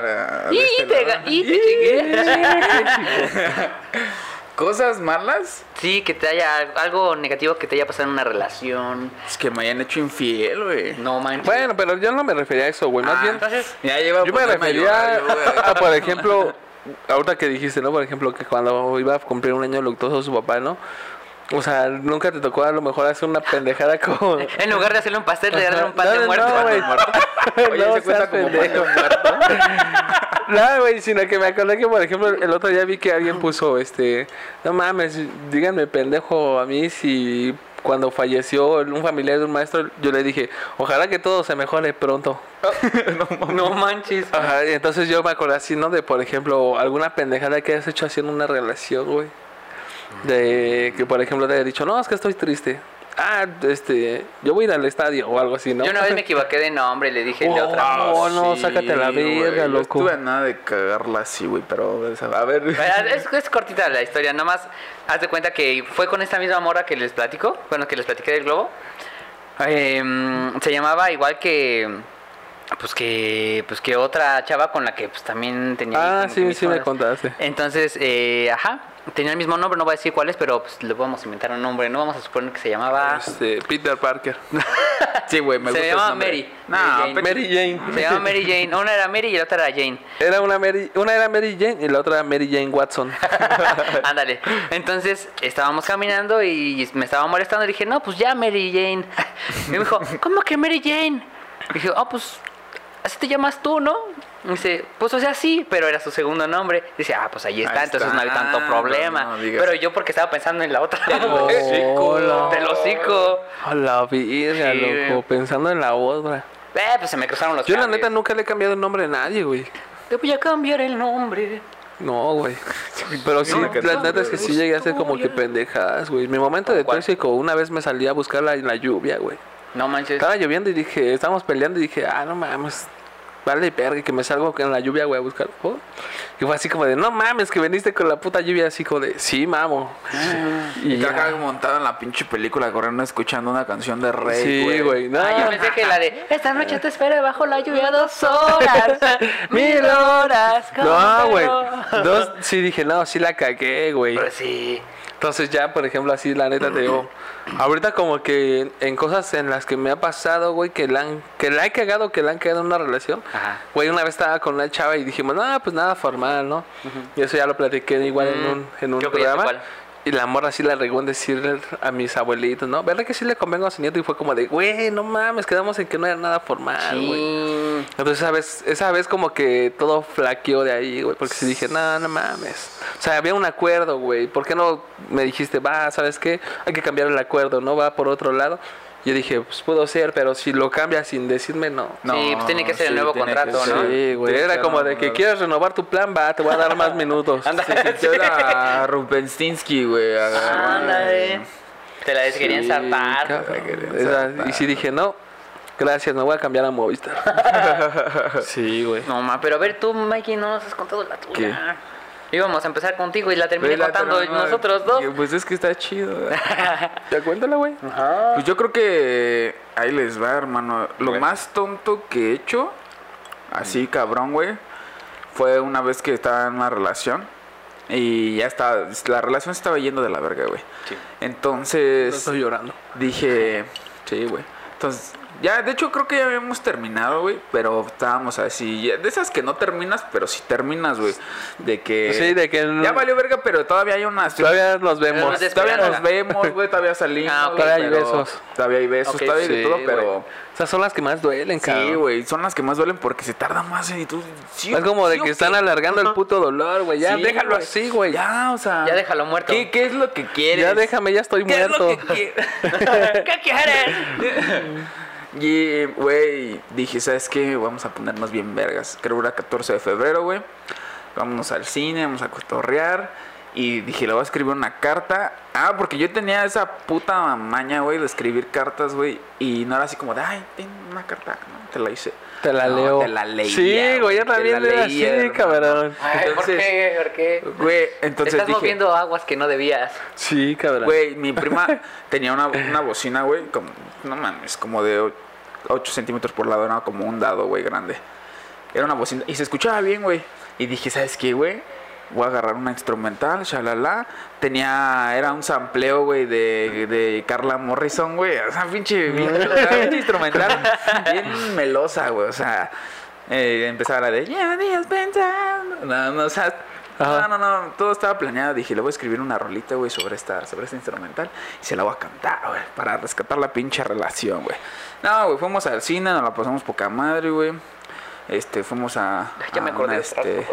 Speaker 2: ¡Y te, y te chingué! *laughs* *laughs*
Speaker 3: ¿Cosas malas?
Speaker 2: Sí, que te haya algo negativo que te haya pasado en una relación.
Speaker 3: Es que me hayan hecho infiel, güey.
Speaker 2: No manches.
Speaker 4: Bueno, pero yo no me refería a eso, güey. Más
Speaker 3: Ah,
Speaker 4: bien,
Speaker 2: entonces,
Speaker 3: Ya lleva
Speaker 4: yo me
Speaker 3: a
Speaker 4: refería
Speaker 3: güey.
Speaker 4: a, por ejemplo, ahorita que dijiste, ¿no? Por ejemplo, que cuando iba a cumplir un año luctuoso su papá, ¿no? O sea, nunca te tocó a lo mejor hacer una pendejada como... *laughs*
Speaker 2: en lugar de hacerle un pastel, de darle un pan
Speaker 4: No,
Speaker 2: de muerto.
Speaker 4: no, güey. *laughs*
Speaker 3: Oye,
Speaker 4: No
Speaker 3: se cuenta como
Speaker 4: pendejo. *laughs* No, güey, sino que me acordé que, por ejemplo, el otro día vi que alguien puso, este, no mames, díganme pendejo a mí si cuando falleció un familiar de un maestro, yo le dije, ojalá que todo se mejore pronto.
Speaker 2: No manches.
Speaker 4: Ajá, y entonces yo me acordé así, ¿no? De, por ejemplo, alguna pendejada que has hecho así en una relación, güey. De que, por ejemplo, te haya dicho, no, es que estoy triste. Ah, este, yo voy a ir al estadio o algo así, ¿no?
Speaker 2: Yo una vez me equivoqué de nombre y le dije el de otra.
Speaker 4: Oh, no, sácate la verga, loco.
Speaker 3: Estuve a nada de cagarla así, güey, pero a ver.
Speaker 2: Es, es cortita la historia, nada más haz de cuenta que fue con esta misma morra que les platico, bueno, que les platiqué del globo. Em, se llamaba igual que pues que pues que otra chava con la que pues también tenía
Speaker 4: Ah, sí, sí me contaste.
Speaker 2: entonces eh, ajá tenía el mismo nombre no voy a decir cuál es pero pues le vamos a inventar un nombre no vamos a suponer que se llamaba
Speaker 4: Este, Peter Parker. *laughs*
Speaker 3: Sí, güey, me
Speaker 2: se
Speaker 3: gusta ese
Speaker 2: llamaba. Mary
Speaker 3: No,
Speaker 2: Mary Jane.
Speaker 4: Mary Jane.
Speaker 2: se llamaba Mary Jane una era Mary y la otra era Jane
Speaker 4: Era una Mary, una era Mary Jane y la otra era Mary Jane Watson. *laughs*
Speaker 2: Ándale. Entonces estábamos caminando y me estaba molestando. Y dije, no, pues ya Mary Jane. *laughs* Y me dijo, ¿cómo que Mary Jane? Y dije, oh, pues así te llamas tú, ¿no? Dice, pues o sea, sí, pero era su segundo nombre. dice, ah, pues ahí está,
Speaker 3: Ahí
Speaker 2: entonces
Speaker 3: está,
Speaker 2: no hay tanto problema.
Speaker 3: no
Speaker 2: pero yo porque estaba pensando en la otra. *laughs*
Speaker 4: Hola.
Speaker 2: Del hocico.
Speaker 4: A la
Speaker 2: Sí,
Speaker 4: loco. Pensando en la otra.
Speaker 2: Eh, pues se me cruzaron los
Speaker 4: Yo la neta nunca le he cambiado el nombre a nadie, güey.
Speaker 2: Te voy a cambiar el nombre.
Speaker 4: No, güey. Pero sí,
Speaker 3: No,
Speaker 4: la neta es que sí llegué a hacer como que pendejadas, güey. Mi momento de
Speaker 2: ¿Cuál?
Speaker 4: tóxico, una vez me salí a buscarla en la lluvia, güey.
Speaker 2: No manches.
Speaker 4: Estaba lloviendo y dije, estábamos peleando y dije, ah, no mames, vale verga, que me salgo en la lluvia, güey, a buscar. Oh. Y fue así como de, no mames, que veniste con la puta lluvia, así como de, sí, mamo.
Speaker 3: Y
Speaker 4: ya.
Speaker 3: acá montado en la pinche película corriendo escuchando una canción de Rey,
Speaker 4: Sí, güey, no.
Speaker 2: Ah, yo pensé que la de Esta noche te espero bajo la lluvia dos horas, *laughs* mil horas.
Speaker 4: No, güey. Dos, sí dije, no, sí la cagué, güey.
Speaker 2: Pero sí.
Speaker 4: Entonces ya, por ejemplo, así la neta te digo, ahorita como que en cosas en las que me ha pasado, güey, que la han, que la he cagado, que la han cagado en una relación.
Speaker 2: Ajá.
Speaker 4: Güey, una vez estaba con una chava y dijimos, no, pues nada formal, ¿no? Y eso ya lo platiqué igual en
Speaker 2: Mm,
Speaker 4: un, en un programa. Y la morra sí la regó en decirle a mis abuelitos, ¿no? ¿Verdad que sí le convengo a su nieto? Y fue como de, güey, no mames, quedamos en que no era nada formal, güey.
Speaker 2: Sí.
Speaker 4: Entonces esa vez, esa vez como que todo flaqueó de ahí, güey, porque sí dije, no, no mames. O sea, había un acuerdo, güey. ¿Por qué no me dijiste, va, sabes qué? Hay que cambiar el acuerdo, ¿no? Va por otro lado. Yo dije, pues puedo ser, pero si lo cambias sin decirme, no.
Speaker 2: Sí, pues tiene que ser el nuevo
Speaker 3: que
Speaker 2: contrato. ¿no?
Speaker 4: Sí, güey. Era
Speaker 3: que
Speaker 4: como de que quieres renovar tu plan, va, te voy a dar más minutos. *laughs*
Speaker 2: Anda.
Speaker 3: Se sintió la Rubenstinsky, güey.
Speaker 2: Ándale. Te la querían
Speaker 4: Sí. Esa- y sí dije, no, gracias, me voy a cambiar a Movistar. *laughs* sí, güey.
Speaker 2: No, ma, pero a ver tú, Mikey, no nos has contado la tuya. Íbamos a empezar contigo y la terminé
Speaker 3: Vela,
Speaker 2: contando
Speaker 3: no,
Speaker 2: nosotros dos.
Speaker 3: Pues es que está chido. *laughs*
Speaker 4: Ya cuéntala, güey.
Speaker 3: Pues yo creo que ahí les va, hermano. Lo
Speaker 2: Bueno.
Speaker 3: más tonto que he hecho, así cabrón, güey, fue una vez que estaba en una relación y ya estaba, la relación se estaba yendo de la verga, güey.
Speaker 2: Sí.
Speaker 4: No
Speaker 3: Entonces
Speaker 4: estoy llorando.
Speaker 3: dije, sí, güey. Entonces, ya, de hecho creo que ya habíamos terminado, güey, pero estábamos así, ya- de esas que no terminas, pero sí terminas, güey. De que...
Speaker 4: Sí, de que
Speaker 3: Ya valió verga, pero todavía hay una...
Speaker 4: todavía nos vemos.
Speaker 3: Todavía nos vemos, güey, todavía salimos.
Speaker 2: Ah, ok.
Speaker 3: güey,
Speaker 4: Todavía hay besos.
Speaker 3: Todavía hay besos, todavía hay de
Speaker 4: Sí,
Speaker 3: todo, pero...
Speaker 4: Esas son las que más duelen, cabrón.
Speaker 3: Sí, güey, son las que más duelen porque se tarda más y tú... sí,
Speaker 4: Es como de
Speaker 3: sí,
Speaker 4: que
Speaker 3: o
Speaker 4: están alargando el puto dolor, güey. Ya,
Speaker 3: Sí,
Speaker 4: déjalo así, güey. Ya,
Speaker 3: Ya, o sea...
Speaker 2: Ya déjalo muerto.
Speaker 3: ¿Qué, qué es lo que quieres?
Speaker 4: déjame, ya estoy
Speaker 3: ¿Qué es
Speaker 4: muerto.
Speaker 3: lo que? *laughs* *laughs*
Speaker 2: ¿Qué quieres?
Speaker 3: Y, güey, dije, ¿sabes qué? Vamos a ponernos bien vergas. Creo que era 14 de febrero, güey. Vámonos al cine, vamos a cotorrear. Y dije, le voy a escribir una carta. Ah, porque yo tenía esa puta maña, güey, de escribir cartas, güey. Y no era así como de, ay, ten una carta. No, te la hice.
Speaker 4: Te la
Speaker 3: No,
Speaker 4: leo.
Speaker 3: Te la leía.
Speaker 4: Sí, güey, yo
Speaker 3: te
Speaker 4: también
Speaker 3: la
Speaker 4: así,
Speaker 3: leía, hermano.
Speaker 4: cabrón.
Speaker 2: Ay, ¿Por
Speaker 3: Entonces-
Speaker 2: qué? ¿Por qué?
Speaker 3: Güey, entonces
Speaker 2: Estás
Speaker 3: dije,
Speaker 2: moviendo aguas que no debías.
Speaker 4: Sí, cabrón.
Speaker 3: Güey, mi prima tenía una, una bocina, güey, como, no mames, como de 8 centímetros por lado, era como un dado, güey, grande. Era una bocina, y se escuchaba bien, güey. Y dije, ¿sabes qué, güey? Voy a agarrar una instrumental, shalala. Tenía, era un sampleo, güey, de, de Carla Morrison, güey. O sea, pinche, *laughs* pinche, instrumental, bien melosa, güey. O sea, eh, empezaba la de, lleva días pensando. No, no, o sea,
Speaker 4: Ajá.
Speaker 3: no, no, no, todo estaba planeado. Dije, le voy a escribir una rolita, güey, sobre esta, sobre esta instrumental. Y se la voy a cantar, güey, para rescatar la pinche relación, güey. No, güey, fuimos al cine, nos la pasamos poca madre, güey. Este, fuimos a.
Speaker 2: Ya me acordé
Speaker 3: una, este.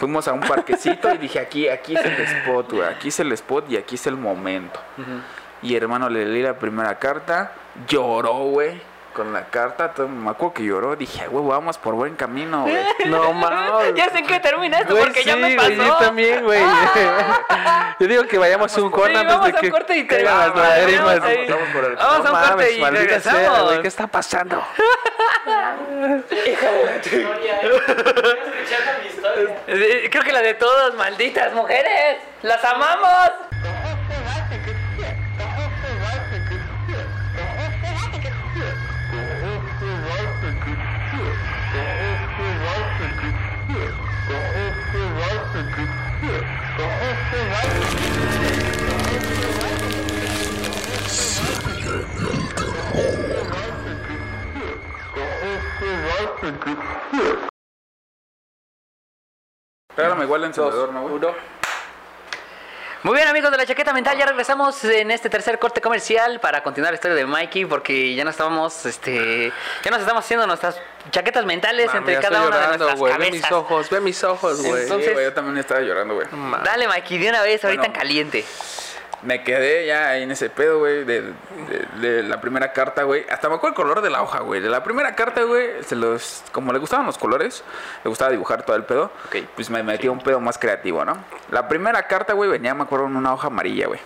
Speaker 3: Fuimos a un parquecito y dije, aquí, aquí es el spot, güey. Aquí es el spot y aquí es el momento. Y hermano, le leí la primera carta. Lloró, güey. Con la carta, todo, me acuerdo que lloró. Dije, güey, vamos por buen camino, güey. *laughs*
Speaker 4: No mames.
Speaker 2: Ya sé en qué termina esto
Speaker 4: Güey,
Speaker 2: porque ya
Speaker 4: sí,
Speaker 2: me pasó.
Speaker 4: yo también, güey. *laughs* yo digo que vayamos a un corte
Speaker 2: Sí,
Speaker 4: antes
Speaker 2: vamos
Speaker 4: de
Speaker 2: a un
Speaker 4: que
Speaker 2: corte y te-
Speaker 4: las
Speaker 2: vamos,
Speaker 4: lágrimas.
Speaker 2: vamos
Speaker 3: por el-
Speaker 2: Vamos a un
Speaker 4: No
Speaker 2: corte
Speaker 4: mames,
Speaker 2: y
Speaker 4: sea,
Speaker 2: regresamos.
Speaker 4: güey, ¿Qué está pasando? *laughs*
Speaker 2: Eh, Creo que la de todas, malditas mujeres. ¡Las amamos!
Speaker 3: Regálame igual el encendedor, ¿no, güey?
Speaker 4: Uno.
Speaker 2: Muy bien amigos de la chaqueta mental, ya regresamos en este tercer corte comercial para continuar la historia de Mikey porque ya nos estábamos, este, ya nos estamos haciendo nuestras chaquetas mentales
Speaker 4: Mami,
Speaker 2: entre cada una de nuestras.
Speaker 4: Ve
Speaker 2: cabezas.
Speaker 4: mis ojos, ve mis ojos, güey.
Speaker 2: Entonces-
Speaker 3: Sí, güey, yo también estaba llorando, güey.
Speaker 2: Dale Mikey, de una vez, ahorita
Speaker 3: Bueno.
Speaker 2: en caliente.
Speaker 3: Me quedé ya ahí en ese pedo, güey, de, de- de la primera carta, güey. Hasta me acuerdo el color de la hoja, güey. De la primera carta, güey, se los, como le gustaban los colores, le gustaba dibujar todo el pedo,
Speaker 2: Ok.
Speaker 3: pues me metí un pedo más creativo, ¿no? La primera carta, güey, venía, me acuerdo, en una hoja amarilla, güey.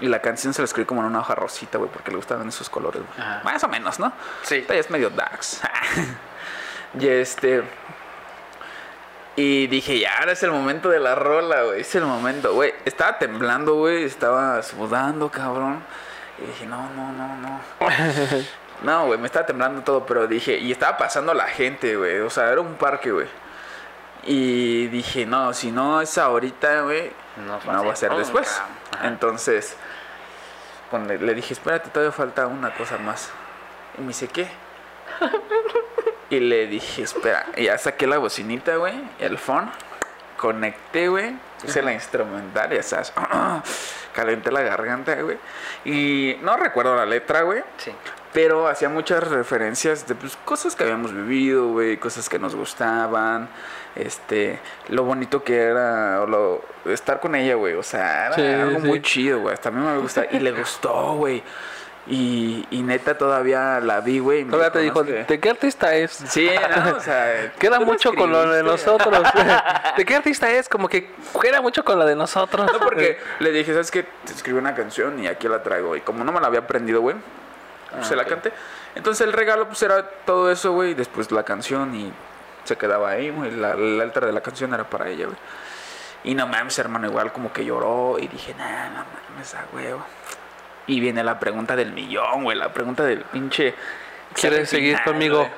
Speaker 3: Y la canción se la escribí como en una hoja rosita, güey, porque le gustaban esos colores, güey. Más o menos, ¿no?
Speaker 2: Sí.
Speaker 3: Esta ya es medio darks. *laughs* y este... Y dije, ya, ahora es el momento de la rola, güey. Es el momento, güey. Estaba temblando, güey. Estaba sudando, cabrón. Y dije, no, no, no, no. *laughs* No, güey, me estaba temblando todo, pero dije, y estaba pasando la gente, güey. O sea, era un parque, güey. Y dije, no, si no es ahorita, güey,
Speaker 2: No
Speaker 3: no, va a ser
Speaker 2: nunca.
Speaker 3: después. Entonces, le, le dije, espérate, todavía falta una cosa más. Y me dice, ¿qué? *laughs* Y le dije, espera, y ya saqué la bocinita, güey, el phone, conecté, güey, puse la instrumental, ya sabes, *clears throat* calenté la garganta, güey, y no recuerdo la letra, güey,
Speaker 2: Sí.
Speaker 3: pero hacía muchas referencias de pues, cosas que habíamos vivido, güey, cosas que nos gustaban, este, lo bonito que era o lo, estar con ella, güey, o sea, era
Speaker 4: Sí,
Speaker 3: algo
Speaker 4: sí.
Speaker 3: muy chido, güey, hasta a mí me gusta, y le gustó, güey, y, y neta todavía la vi, güey.
Speaker 4: Todavía te dijo. ¿de qué artista es?
Speaker 3: Sí, no, o sea. *laughs*
Speaker 4: Queda mucho con lo de nosotros. *laughs* ¿De qué artista es? Como que queda mucho con lo de nosotros.
Speaker 3: No, porque le dije, ¿sabes qué? Te escribí una canción y aquí la traigo. Y como no me la había aprendido, güey, pues
Speaker 2: Ah,
Speaker 3: se la
Speaker 2: ok.
Speaker 3: canté. Entonces el regalo, pues era todo eso, güey. Y después la canción y se quedaba ahí, güey. La, la letra de la canción era para ella, güey. Y no mames, hermano, igual como que lloró. Y dije, nah, no mames, a huevo. Y viene la pregunta del millón, güey. La pregunta del pinche.
Speaker 4: ¿Quieres seguir conmigo?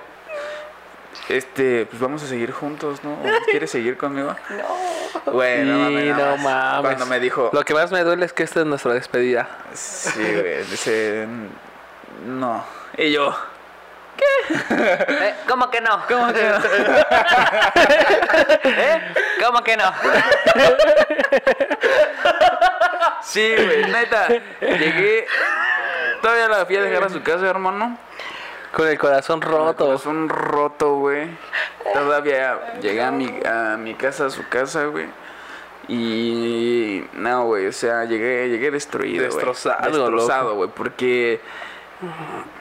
Speaker 3: Este, pues vamos a seguir juntos, ¿no? ¿O *laughs* ¿Quieres seguir conmigo? No. Güey, no mames.
Speaker 4: Y
Speaker 3: no mames. Cuando me dijo.
Speaker 4: Lo que más me duele es que esta es nuestra despedida.
Speaker 3: Sí, güey. Dice. No. Y yo. *laughs*
Speaker 2: Eh, ¿Cómo que no?
Speaker 3: ¿Cómo que no? *laughs*
Speaker 2: ¿Eh? ¿Cómo que no? *laughs*
Speaker 3: Sí, güey, neta. Llegué. Todavía la fui a dejar a su casa, hermano.
Speaker 4: Con el corazón roto.
Speaker 3: Corazón roto, güey. Todavía llegué a mi, a mi casa, a su casa, güey. Y no, güey, o sea, llegué, llegué destruido.
Speaker 4: Destrozado,
Speaker 3: Destrozado, güey, porque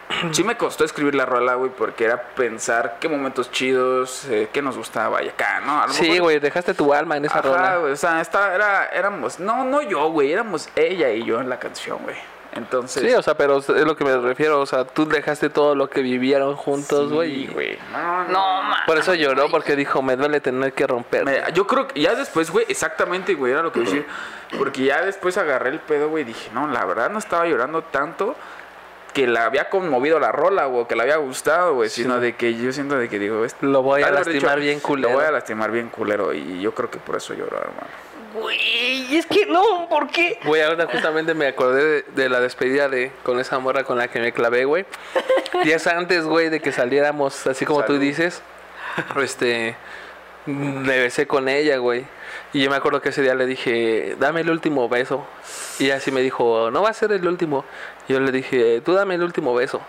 Speaker 3: *clears throat* sí me costó escribir la rola, güey, porque era pensar qué momentos chidos, eh, qué nos gustaba y acá, ¿no?
Speaker 4: Sí, güey, dejaste tu alma en esa
Speaker 3: Ajá,
Speaker 4: rola.
Speaker 3: güey, o sea, estaba, era, éramos, no, no yo, güey, éramos ella y yo en la canción, güey. Entonces,
Speaker 4: Sí, o sea, pero es lo que me refiero. O sea, tú dejaste todo lo que vivieron juntos,
Speaker 3: sí,
Speaker 4: güey. y
Speaker 3: güey. No, no,
Speaker 2: No, ma.
Speaker 4: Por eso lloró, porque dijo, me duele tener que romper.
Speaker 3: Me- yo creo que ya después, güey, exactamente, güey, era lo que decía. Porque ya después agarré el pedo, güey, y dije, no, la verdad no estaba llorando tanto que la había conmovido la rola, güey, que le había gustado, güey,
Speaker 4: Sí.
Speaker 3: sino de que yo siento de que digo, este-
Speaker 4: Lo voy a lastimar
Speaker 3: dicho,
Speaker 4: bien culero.
Speaker 3: Lo voy a lastimar bien culero y yo creo que por eso lloró, hermano.
Speaker 2: Güey, es que no, ¿por qué?
Speaker 4: Güey, ahorita justamente me acordé de, de la despedida de con esa morra con la que me clavé, güey. *laughs* Días antes, güey, de que saliéramos, así como tú
Speaker 3: Salud.
Speaker 4: dices, este, me besé con ella, güey. Y yo me acuerdo que ese día le dije, dame el último beso. Y así me dijo, no va a ser el último. Y yo le dije, tú dame el último beso.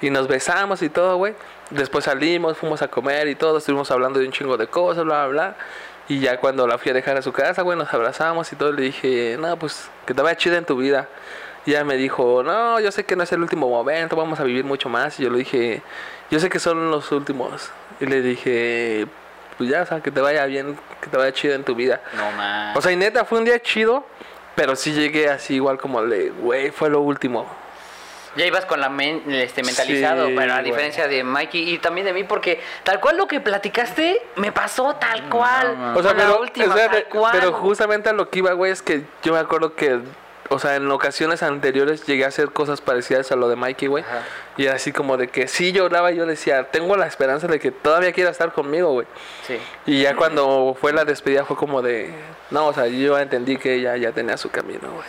Speaker 4: Y nos besamos y todo, güey. Después salimos, fuimos a comer y todo, estuvimos hablando de un chingo de cosas, bla, bla, bla. Y ya cuando la fui a dejar a su casa, güey, nos abrazamos y todo, le dije, no, pues que te vaya chida en tu vida. Y ella me dijo, no, yo sé que no es el último momento, vamos a vivir mucho más. Y yo le dije, yo sé que son los últimos. Y le dije, pues ya, o sea, que te vaya bien, que te vaya chido en tu vida.
Speaker 2: No, ma.
Speaker 4: O sea, y neta, fue un día chido, pero sí llegué así igual como de, güey, fue lo último.
Speaker 2: Ya ibas con la men- este, mentalizado,
Speaker 4: Sí,
Speaker 2: pero a diferencia de Mikey y también de mí, porque tal cual lo que platicaste me pasó tal cual.
Speaker 4: O sea,
Speaker 2: la
Speaker 4: pero,
Speaker 2: tal cual.
Speaker 4: pero justamente a lo que iba, güey, es que yo me acuerdo que, o sea, en ocasiones anteriores llegué a hacer cosas parecidas a lo de Mikey, güey. Y era así como de que sí lloraba y yo decía, tengo la esperanza de que todavía quiera estar conmigo, güey.
Speaker 2: Sí.
Speaker 4: Y ya cuando fue la despedida fue como de, no, o sea, yo entendí que ella ya tenía su camino, güey.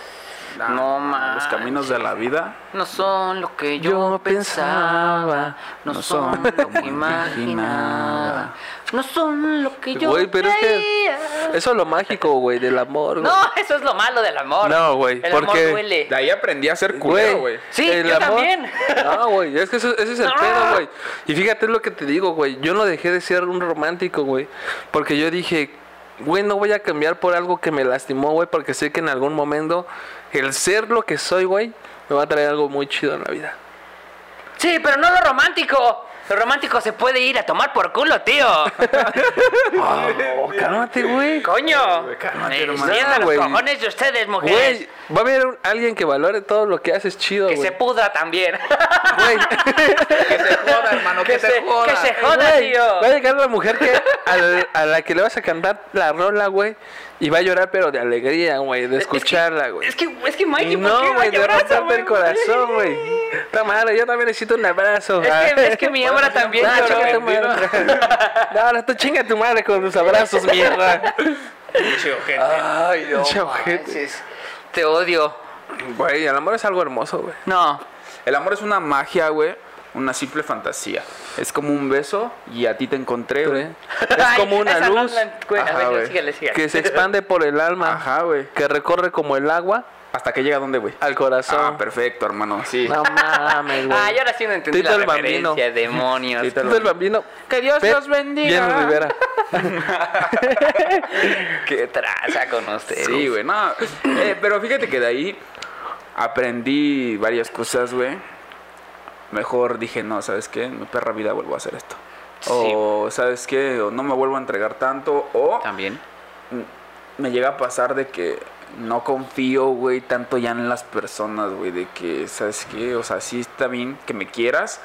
Speaker 2: No
Speaker 3: Los
Speaker 2: más.
Speaker 3: caminos de la vida.
Speaker 2: No son lo que yo,
Speaker 4: Yo
Speaker 2: pensaba,
Speaker 4: pensaba,
Speaker 2: no,
Speaker 3: no
Speaker 2: son
Speaker 3: son
Speaker 2: lo que
Speaker 3: como
Speaker 2: imaginaba, no son lo que yo
Speaker 4: Güey, pero es que
Speaker 2: creía.
Speaker 4: eso es lo mágico, güey, del amor, güey.
Speaker 2: No, eso es lo malo del amor.
Speaker 4: No, güey,
Speaker 2: El
Speaker 4: porque-
Speaker 2: amor duele.
Speaker 3: De ahí aprendí a ser culero, güey.
Speaker 2: Sí,
Speaker 4: el
Speaker 2: yo
Speaker 4: amor-
Speaker 2: también.
Speaker 4: No, güey, es que eso- ese es el
Speaker 2: No.
Speaker 4: pedo, güey. Y fíjate lo que te digo, güey. Yo no dejé de ser un romántico, güey. Porque yo dije, güey, no voy a cambiar por algo que me lastimó, güey. Porque sé que en algún momento el ser lo que soy, güey, me va a traer algo muy chido en la vida.
Speaker 2: Sí, pero no lo romántico. Lo romántico se puede ir a tomar por culo, tío. *laughs*
Speaker 4: Oh, cálmate, güey.
Speaker 2: Coño.
Speaker 3: cálmate, hermano.
Speaker 2: enciendan los
Speaker 4: Güey.
Speaker 2: cojones de ustedes, mujeres.
Speaker 4: Güey, va a haber un- alguien que valore todo lo que haces chido,
Speaker 2: que
Speaker 4: güey.
Speaker 2: se pudra también.
Speaker 4: Güey. *laughs*
Speaker 3: Que se joda, hermano, que, se, joda.
Speaker 2: que se joda.
Speaker 4: Güey,
Speaker 2: tío.
Speaker 4: Va a llegar la mujer que al- a la que le vas a cantar la rola, güey. Y va a llorar, pero de alegría, güey, de
Speaker 2: Es que-
Speaker 4: escucharla, güey.
Speaker 2: Es que, es que Mikey, ¿por qué
Speaker 4: no, güey, de romperte el
Speaker 2: güey?
Speaker 4: corazón, güey. Esta madre, yo también necesito un abrazo.
Speaker 2: Es que, es que *laughs* mi hembra también
Speaker 4: No,
Speaker 2: lloró.
Speaker 4: chinga tu madre. *laughs* No, no, tú chinga tu madre con tus abrazos, *laughs* mierda.
Speaker 3: Pinche ojete.
Speaker 2: Ay, no
Speaker 4: Pinche ojete.
Speaker 2: Te odio.
Speaker 4: Güey, el amor es algo hermoso, güey.
Speaker 2: No.
Speaker 3: El amor es una magia, güey. Una simple fantasía. Es como un beso y a ti te encontré, güey.
Speaker 4: Es como una luz
Speaker 3: Ajá,
Speaker 2: ver, síguele, síguele.
Speaker 4: que se expande por el alma,
Speaker 3: Ajá, güey.
Speaker 4: que recorre como el agua
Speaker 3: ¿Hasta que llega a dónde, güey?
Speaker 4: al corazón.
Speaker 3: Ah, perfecto, hermano. Sí.
Speaker 4: No *laughs* mames, güey.
Speaker 2: Ah, yo ahora sí no entendí
Speaker 4: Tito
Speaker 2: la
Speaker 4: el Bambino.
Speaker 2: demonios.
Speaker 3: Tito
Speaker 4: del bambino.
Speaker 2: Que Dios los bendiga.
Speaker 4: Jenny Rivera. *laughs*
Speaker 2: Qué traza con ustedes.
Speaker 3: Sí, güey, no. Eh, pero fíjate que de ahí aprendí varias cosas, güey. Mejor dije, no, ¿sabes qué? En mi perra vida vuelvo a hacer esto. O, ¿sabes qué? O no me vuelvo a entregar tanto. O
Speaker 2: También.
Speaker 3: me llega a pasar de que no confío, güey, tanto ya en las personas, güey. De que, ¿sabes qué? O sea, sí está bien que me quieras,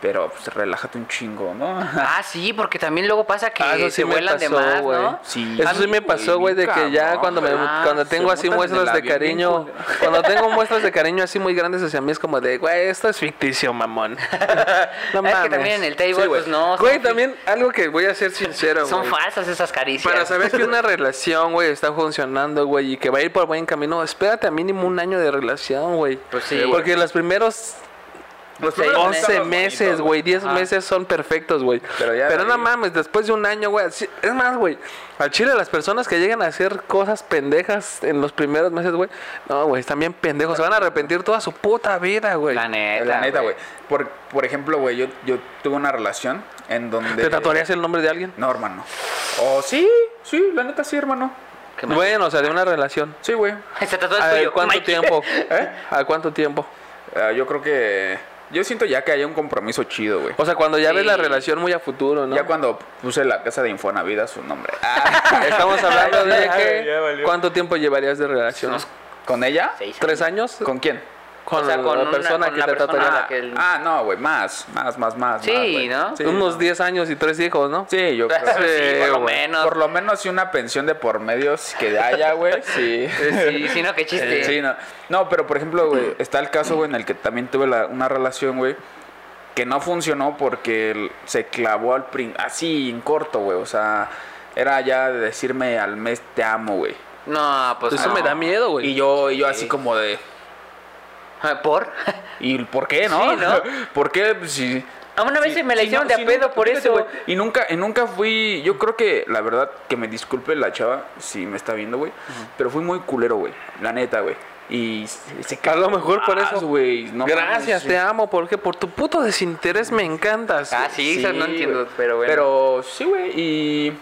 Speaker 3: pero pues relájate un chingo, ¿no? *laughs*
Speaker 2: Ah, sí, porque también luego pasa que
Speaker 4: Ah,
Speaker 2: se
Speaker 4: sí me
Speaker 2: vuelan de más. ¿no?
Speaker 3: Sí.
Speaker 4: Eso sí me pasó, güey, de que ya cuando me
Speaker 2: ah,
Speaker 4: cuando
Speaker 3: se
Speaker 4: tengo así muestras de cariño, *laughs* cuando tengo muestras de cariño así muy grandes hacia mí es como de, güey, esto es ficticio, mamón. No *laughs*
Speaker 2: es que
Speaker 4: mames.
Speaker 2: también en el table,
Speaker 3: Sí,
Speaker 2: pues no.
Speaker 4: Güey, también algo que voy a ser sincero,
Speaker 2: Son falsas esas caricias.
Speaker 4: Para saber que una relación, güey, está funcionando, güey, y que va a ir por buen camino, espérate a mínimo un año de relación, güey.
Speaker 2: Pues sí.
Speaker 4: Porque los primeros
Speaker 2: Meses.
Speaker 4: 11
Speaker 3: son
Speaker 4: meses, güey, 10
Speaker 2: Ajá.
Speaker 4: meses son perfectos, güey.
Speaker 3: Pero ya
Speaker 4: Pero no
Speaker 3: ahí-
Speaker 4: mames, después de un año, güey. Es más, güey, al chile las personas que llegan a hacer cosas pendejas en los primeros meses, güey. No, güey, están bien pendejos. Se van a arrepentir toda su puta vida, güey.
Speaker 2: La neta.
Speaker 3: La neta, güey. Por, por ejemplo, güey, yo, yo tuve una relación en donde...
Speaker 4: ¿Te tatuarías el nombre de alguien?
Speaker 3: No, hermano. Oh, sí, sí, la neta sí, hermano.
Speaker 4: Bueno, o sea, de una relación.
Speaker 3: Sí, güey.
Speaker 2: El
Speaker 4: ¿A cuánto tiempo? *laughs*
Speaker 3: ¿Eh?
Speaker 4: ¿A cuánto tiempo?
Speaker 3: Ah, yo creo que... Yo siento ya que haya un compromiso chido, güey.
Speaker 4: O sea, cuando ya
Speaker 2: Sí.
Speaker 4: ves la relación muy a futuro, ¿no?
Speaker 3: Ya cuando puse la casa de Infonavit a su nombre. *laughs* Ah,
Speaker 4: Estamos hablando de que. ¿cuánto tiempo llevarías de relación?
Speaker 3: ¿Con ella?
Speaker 2: seis
Speaker 4: ¿Tres años?
Speaker 3: ¿Con quién?
Speaker 4: Con,
Speaker 2: O sea, con
Speaker 4: la
Speaker 2: una-
Speaker 4: persona
Speaker 2: con
Speaker 4: que
Speaker 2: la
Speaker 4: te
Speaker 2: persona
Speaker 3: Ah, no, güey, más, más, más, más.
Speaker 2: Sí,
Speaker 3: más.
Speaker 2: ¿no?
Speaker 3: Sí,
Speaker 4: Unos
Speaker 3: no.
Speaker 4: 10 años y tres hijos, ¿no?
Speaker 3: Sí, yo *laughs* creo.
Speaker 2: sí, por lo menos.
Speaker 3: Por lo menos sí una pensión de por medios que haya, güey. Sí.
Speaker 2: Sí, sí, no, qué chiste.
Speaker 3: Sí, no. No, pero por ejemplo, güey, está el caso, güey, en el que también tuve la- una relación, güey, que no funcionó porque se clavó al prin así en corto, güey. O sea, era ya de decirme al mes te amo, güey.
Speaker 2: No, pues
Speaker 4: Eso
Speaker 2: no.
Speaker 4: me da miedo, güey.
Speaker 3: Y yo, y yo
Speaker 2: Sí.
Speaker 3: así como de,
Speaker 2: ¿Por?
Speaker 3: ¿y por qué, no?
Speaker 2: Sí, ¿no? *laughs*
Speaker 3: ¿Por qué? Pues, si-
Speaker 2: A una vez me la hicieron
Speaker 3: no,
Speaker 2: de a
Speaker 3: sí,
Speaker 2: pedo
Speaker 3: no,
Speaker 2: por eso.
Speaker 3: güey, Y nunca, y nunca fui, yo creo que la verdad, que me disculpe la chava si me está viendo, güey. Pero fui muy culero, güey. La neta, güey. Y se,
Speaker 4: A lo mejor por eso.
Speaker 3: güey. no
Speaker 4: Gracias,
Speaker 3: mames,
Speaker 4: te amo. porque Por tu puto desinterés me encantas.
Speaker 2: Ah, sí, no entiendo, pero bueno.
Speaker 3: Pero sí, güey. Y.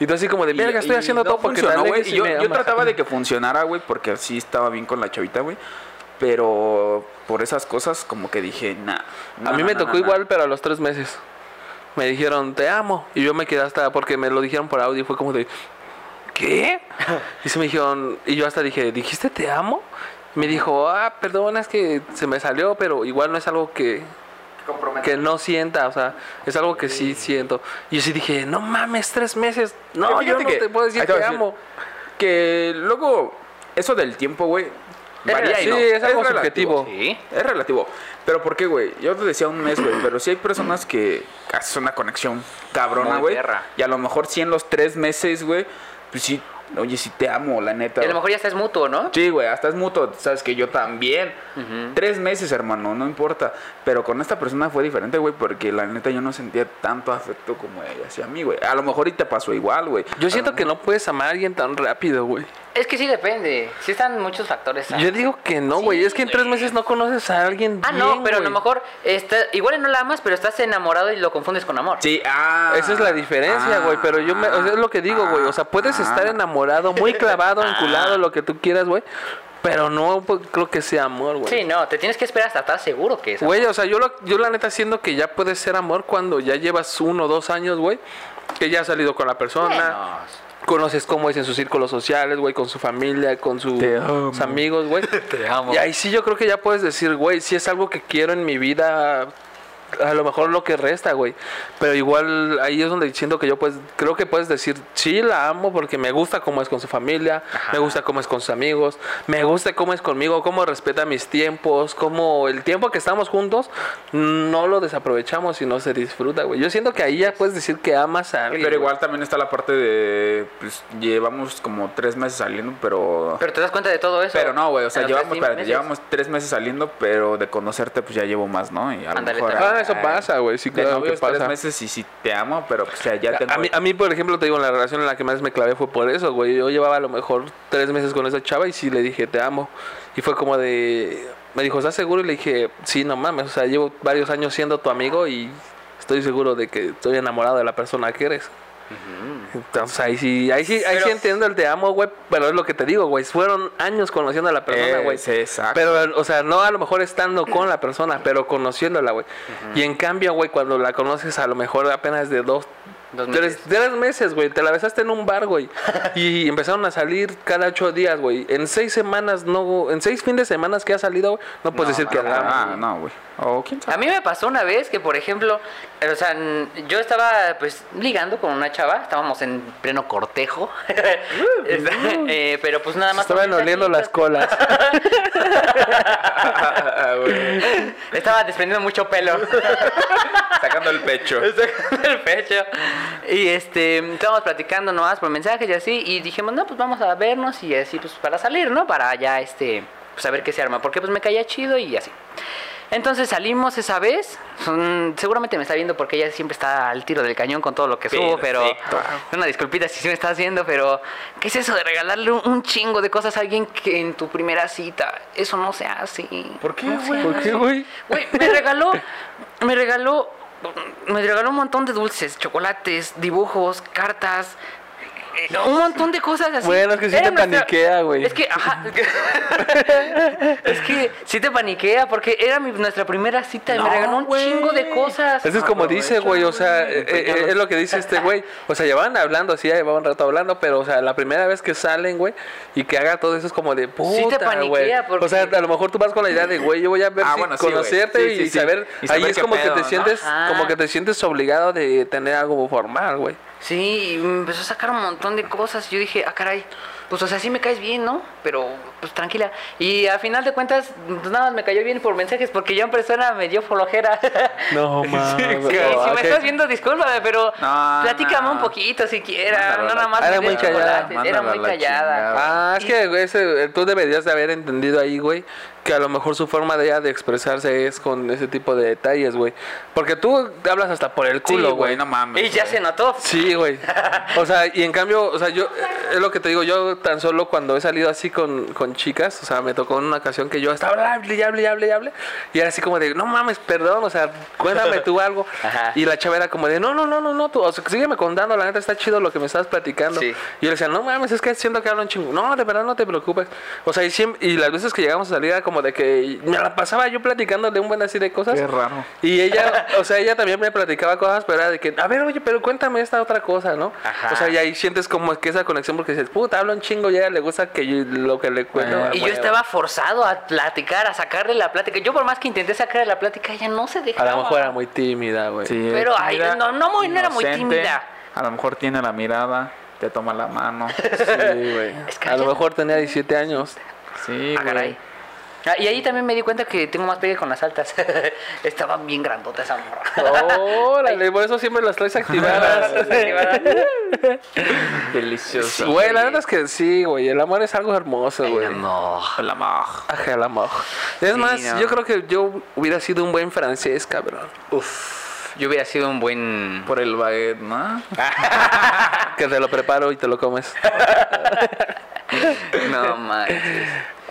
Speaker 4: Y tú así como de, verga, estoy
Speaker 3: y
Speaker 4: haciendo
Speaker 3: no
Speaker 4: todo porque
Speaker 3: funcionó, güey.
Speaker 4: alejes
Speaker 3: Y
Speaker 4: y
Speaker 3: yo, yo trataba de que funcionara, güey, porque así estaba bien con la chavita, güey. Pero por esas cosas, como que dije, nah.
Speaker 4: A mí me tocó igual, pero a los tres meses. Me dijeron, te amo. Y yo me quedé hasta, porque me lo dijeron por audio, y fue como de, ¿qué? Y se me dijeron, y yo hasta dije, ¿dijiste te amo? Me dijo, ah, perdona, es que se me salió, pero igual no es algo que, que no sienta, o sea, es algo que sí siento. Y yo sí dije, no mames, tres meses. No, yo no
Speaker 3: que-
Speaker 4: te puedo decir
Speaker 3: te
Speaker 4: te amo.
Speaker 3: Que luego, eso del tiempo, güey,
Speaker 2: Es
Speaker 3: varía y
Speaker 4: sí,
Speaker 3: no.
Speaker 4: es algo subjetivo.
Speaker 2: Sí.
Speaker 3: Es relativo. Pero ¿por qué, güey? Yo te decía un mes, güey. Pero sí hay personas que haces una conexión cabrona, güey. Y a lo mejor sí en los tres meses, güey, pues sí oye, si te amo, la neta.
Speaker 2: Y a lo mejor ya estás mutuo, ¿no?
Speaker 3: Sí, güey, hasta es mutuo, sabes que yo también. Tres meses, hermano, no importa. Pero con esta persona fue diferente, güey, porque la neta yo no sentía tanto afecto como ella hacia mí, güey. A lo mejor y te pasó igual, güey.
Speaker 4: Yo
Speaker 3: A
Speaker 4: siento que no puedes amar a alguien tan rápido, güey.
Speaker 2: Es que sí depende. Sí están muchos factores. ¿sabes?
Speaker 4: Yo digo que no,
Speaker 2: Sí,
Speaker 4: güey. Es que en tres meses no conoces a alguien
Speaker 2: Ah,
Speaker 4: bien,
Speaker 2: no, pero a lo mejor está, igual no la amas, pero estás enamorado y lo confundes con amor.
Speaker 3: Sí, ah.
Speaker 4: Esa es la diferencia, güey. Pero yo me, o sea, es lo que digo, güey. O sea, puedes
Speaker 3: ah,
Speaker 4: estar enamorado, muy clavado, enculado, lo que tú quieras, güey. Pero no pues, creo que sea amor, güey.
Speaker 2: Sí, no, te tienes que esperar hasta estar seguro que es.
Speaker 4: Güey, o sea, yo, lo- yo la neta siento que ya puede ser amor cuando ya llevas uno o dos años, güey. Que ya has salido con la persona.
Speaker 2: Bueno,
Speaker 4: Conoces cómo es en sus círculos sociales, güey, con su familia, con sus amigos, güey. *laughs*
Speaker 2: Te amo.
Speaker 4: Y ahí sí yo creo que ya puedes decir, güey, si es algo que quiero en mi vida, a lo mejor lo que resta, güey. Pero igual ahí es donde siento que yo pues creo que puedes decir, sí, la amo porque me gusta cómo es con su familia, me gusta cómo es con sus amigos, me gusta cómo es conmigo, cómo respeta mis tiempos, cómo el tiempo que estamos juntos no lo desaprovechamos y no se disfruta, güey. Yo siento que ahí ya puedes decir que amas a alguien.
Speaker 3: Pero
Speaker 4: güey.
Speaker 3: igual también está la parte de. Pues llevamos como tres meses saliendo, pero.
Speaker 2: pero te das cuenta de todo eso.
Speaker 3: Pero no, güey, o sea,
Speaker 2: los tres
Speaker 3: llevamos, espérate, llevamos tres meses saliendo, pero de conocerte, pues ya llevo más, ¿no? Y a lo
Speaker 2: Ándale,
Speaker 3: mejor.
Speaker 4: Eso pasa, güey, sí,
Speaker 3: de
Speaker 4: claro
Speaker 3: novios
Speaker 4: que pasa.
Speaker 3: tres meses y sí te amo, pero pues ya, ya tengo.
Speaker 4: A mí, a mí, por ejemplo, te digo, en la relación en la que más me clavé fue por eso, güey. Yo llevaba a lo mejor tres meses con esa chava y sí le dije, te amo. Y fue como de... Me dijo, ¿estás seguro? Y le dije, sí, no mames. O sea, llevo varios años siendo tu amigo y estoy seguro de que estoy enamorado de la persona que eres. Entonces ahí sí, ahí sí, ahí
Speaker 2: Pero-
Speaker 4: sí entiendo el te amo, güey. Pero es lo que te digo, güey. Fueron años conociendo a la persona, güey.
Speaker 3: exacto.
Speaker 4: Pero, o sea, no a lo mejor estando con la persona, pero conociéndola, güey. Y en cambio, güey, cuando la conoces a lo mejor apenas de dos,
Speaker 2: Dos
Speaker 4: tres,
Speaker 2: meses.
Speaker 4: tres meses, güey. Te la besaste en un bar, güey. *laughs* y empezaron a salir cada ocho días, güey. En seis semanas, no, en seis fines de semana que ha salido, güey, no puedes decir que
Speaker 3: ah, ah, no, güey.
Speaker 2: A mí me pasó una vez que, por ejemplo, o sea, yo estaba pues ligando con una chava, estábamos en pleno cortejo, *laughs* Eh, pero pues nada más.
Speaker 4: Estaban oliendo las colas.
Speaker 3: Ah. *laughs*
Speaker 2: Estaba desprendiendo mucho pelo. *laughs*
Speaker 3: Sacando el pecho.
Speaker 2: Sacando el pecho. Y este, estábamos platicando nomás por mensajes y así. Y dijimos, no, pues vamos a vernos y así, pues para salir, ¿no? Para ya, este, pues a ver qué se arma. Porque pues me caía chido y así. Entonces salimos esa vez. Son- seguramente me está viendo porque ella siempre está al tiro del cañón con todo lo que subo, pero
Speaker 3: Perfecto.
Speaker 2: una disculpita si sí me estás viendo, pero ¿qué es eso de regalarle un, un chingo de cosas a alguien que en tu primera cita? Eso no se hace.
Speaker 3: ¿Por qué,
Speaker 2: No se
Speaker 3: güey?
Speaker 4: ¿Por qué, güey?
Speaker 2: Güey, me regaló, me regaló, me regaló un montón de dulces, chocolates, dibujos, cartas, eh, un montón de cosas así.
Speaker 4: Bueno, es que sí
Speaker 2: Era
Speaker 4: te paniquea, güey.
Speaker 2: Es que, ajá. *laughs* es que sí te paniquea porque era mi- nuestra primera cita y me
Speaker 3: No,
Speaker 2: regaló un chingo de cosas.
Speaker 4: Eso es como dice, güey, o sea, eh, eh, es lo que dice este güey. O sea, llevaban hablando, sí, ya llevaban un rato hablando, pero, o sea, la primera vez que salen, güey, y que haga todo eso es como de puta,
Speaker 2: te paniquea
Speaker 4: güey.
Speaker 2: porque-
Speaker 4: O sea, a lo mejor tú vas con la idea de, güey, yo voy a ver
Speaker 3: Ah,
Speaker 4: si
Speaker 3: bueno, sí,
Speaker 4: conocerte
Speaker 3: Sí,
Speaker 4: y,
Speaker 3: sí, sí.
Speaker 4: saber.
Speaker 3: Y saber
Speaker 4: ahí es como
Speaker 3: pedo,
Speaker 4: que te
Speaker 3: ¿no?
Speaker 4: sientes,
Speaker 2: Ajá.
Speaker 4: como que te sientes obligado de tener algo formal, güey.
Speaker 2: Sí, y me empezó a sacar un montón de cosas. Y yo dije, ah, caray, pues o sea, sí me caes bien, ¿no? Pero, pues tranquila. Y al final de cuentas, pues nada más me cayó bien por mensajes porque yo en persona me dio flojera. *laughs*
Speaker 4: No, mames.
Speaker 2: Sí, si me estás viendo, discúlpame, pero
Speaker 3: No,
Speaker 2: platícame
Speaker 3: no.
Speaker 2: un poquito si quieras.
Speaker 3: Mándalo
Speaker 2: No nada más
Speaker 4: Era muy callada.
Speaker 2: Era muy
Speaker 3: la
Speaker 2: callada.
Speaker 4: Ah, es que güey, ese, tú deberías de haber entendido ahí, güey, que a lo mejor su forma de ella de expresarse es con ese tipo de detalles, güey. Porque tú hablas hasta por el culo,
Speaker 3: güey, no mames.
Speaker 2: Y ya se notó.
Speaker 4: Sí, güey. O sea, y en cambio, o sea, yo, es lo que te digo, yo tan solo cuando he salido así con, con chicas, o sea, me tocó en una ocasión que yo estaba hable y hable y hable y hable, y era así como de, no mames, perdón, o sea, cuéntame tú *laughs* algo.
Speaker 2: Ajá.
Speaker 4: Y la chava era como de, no, no, no, no, no, tú, o sea, sígueme contando, la neta está chido lo que me estás platicando.
Speaker 2: Sí.
Speaker 4: Y yo le decía, no mames, es que siento que hablan chingo. No, de verdad no te preocupes. O sea, y, siempre, y las veces que llegamos a salir era como de que me la pasaba yo platicándole un buen así de cosas.
Speaker 3: Qué raro.
Speaker 4: Y ella, *laughs* o sea, ella también me platicaba cosas, pero era de que, a ver, oye, pero cuéntame esta otra cosa, ¿no?
Speaker 2: Ajá.
Speaker 4: O sea, y ahí sientes como que esa conexión porque dices, puta, habla un chingo y a ella le gusta que yo, lo que le cuento.
Speaker 3: Ah,
Speaker 2: Y yo estaba forzado a platicar, a sacarle la plática. Yo por más que intenté sacarle la plática, ella no se
Speaker 4: A
Speaker 2: dejaba.
Speaker 4: lo mejor era muy tímida, güey.
Speaker 3: Sí,
Speaker 2: Pero, ay, no, no muy- no era muy tímida.
Speaker 3: A lo mejor tiene la mirada, te toma la mano. *laughs*
Speaker 4: Sí, güey.
Speaker 2: Es que
Speaker 4: A lo mejor tenía 17 años.
Speaker 3: Sí,
Speaker 2: Ah,
Speaker 3: güey.
Speaker 2: Ah, y ahí también me di cuenta que tengo más pegue con las altas. *laughs* Estaban bien grandotas esa morra.
Speaker 4: Órale, por eso siempre las traes activadas. *laughs* *laughs*
Speaker 3: Delicioso.
Speaker 4: Güey, la verdad es que sí, güey. El amor es algo hermoso, güey.
Speaker 2: No.
Speaker 3: El amor.
Speaker 4: Ajá, el amor. Es
Speaker 2: Sí,
Speaker 4: más,
Speaker 2: no.
Speaker 4: yo creo que yo hubiera sido un buen francés, cabrón.
Speaker 2: Uf. Yo hubiera sido un buen.
Speaker 3: Por el baguette, ¿no?
Speaker 4: Que te lo preparo y te lo comes.
Speaker 2: No manches.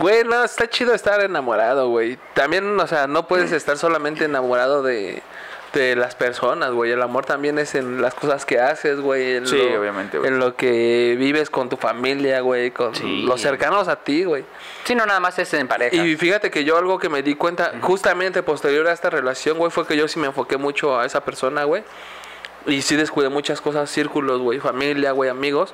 Speaker 4: Güey, no, está chido estar enamorado, güey. También, o sea, no puedes estar solamente enamorado de, de las personas, güey. El amor también es en las cosas que haces, güey. en
Speaker 3: Sí,
Speaker 4: lo-
Speaker 3: obviamente, güey.
Speaker 4: En lo que vives con tu familia, güey. Con
Speaker 2: Sí.
Speaker 4: los cercanos a ti, güey.
Speaker 2: Sí, no, nada más es en pareja.
Speaker 4: Y fíjate que yo algo que me di cuenta, justamente posterior a esta relación, güey, fue que yo sí me enfoqué mucho a esa persona, güey. Y sí descuidé muchas cosas, círculos, güey, familia, güey, amigos.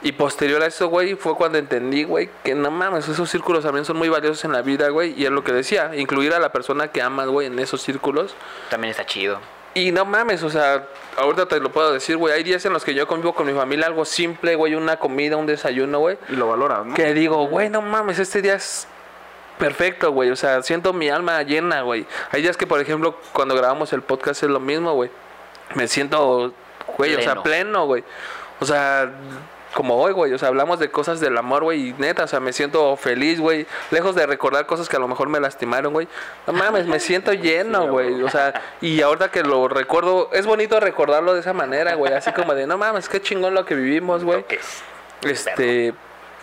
Speaker 4: Y posterior a eso, güey, fue cuando entendí, güey, que no mames, esos círculos también son muy valiosos en la vida, güey. Y es lo que decía, incluir a la persona que amas, güey, en esos círculos.
Speaker 2: También está chido.
Speaker 4: Y no mames, o sea, ahorita te lo puedo decir, güey. Hay días en los que yo convivo con mi familia, algo simple, güey, una comida, un desayuno, güey.
Speaker 3: Y lo valoras, ¿no?
Speaker 4: Que digo, güey, no mames, este día es perfecto, güey. O sea, siento mi alma llena, güey. Hay días que, por ejemplo, cuando grabamos el podcast es lo mismo, güey. Me siento, güey, o sea,
Speaker 2: Pleno.
Speaker 4: pleno, güey. O sea, como hoy, güey. O sea, hablamos de cosas del amor, güey. Y neta, o sea, me siento feliz, güey. Lejos de recordar cosas que a lo mejor me lastimaron, güey. No mames, me siento *laughs* lleno, güey. O sea, y ahorita que lo recuerdo, es bonito recordarlo de esa manera, güey. Así como de, no mames, qué chingón lo que vivimos, güey. Este,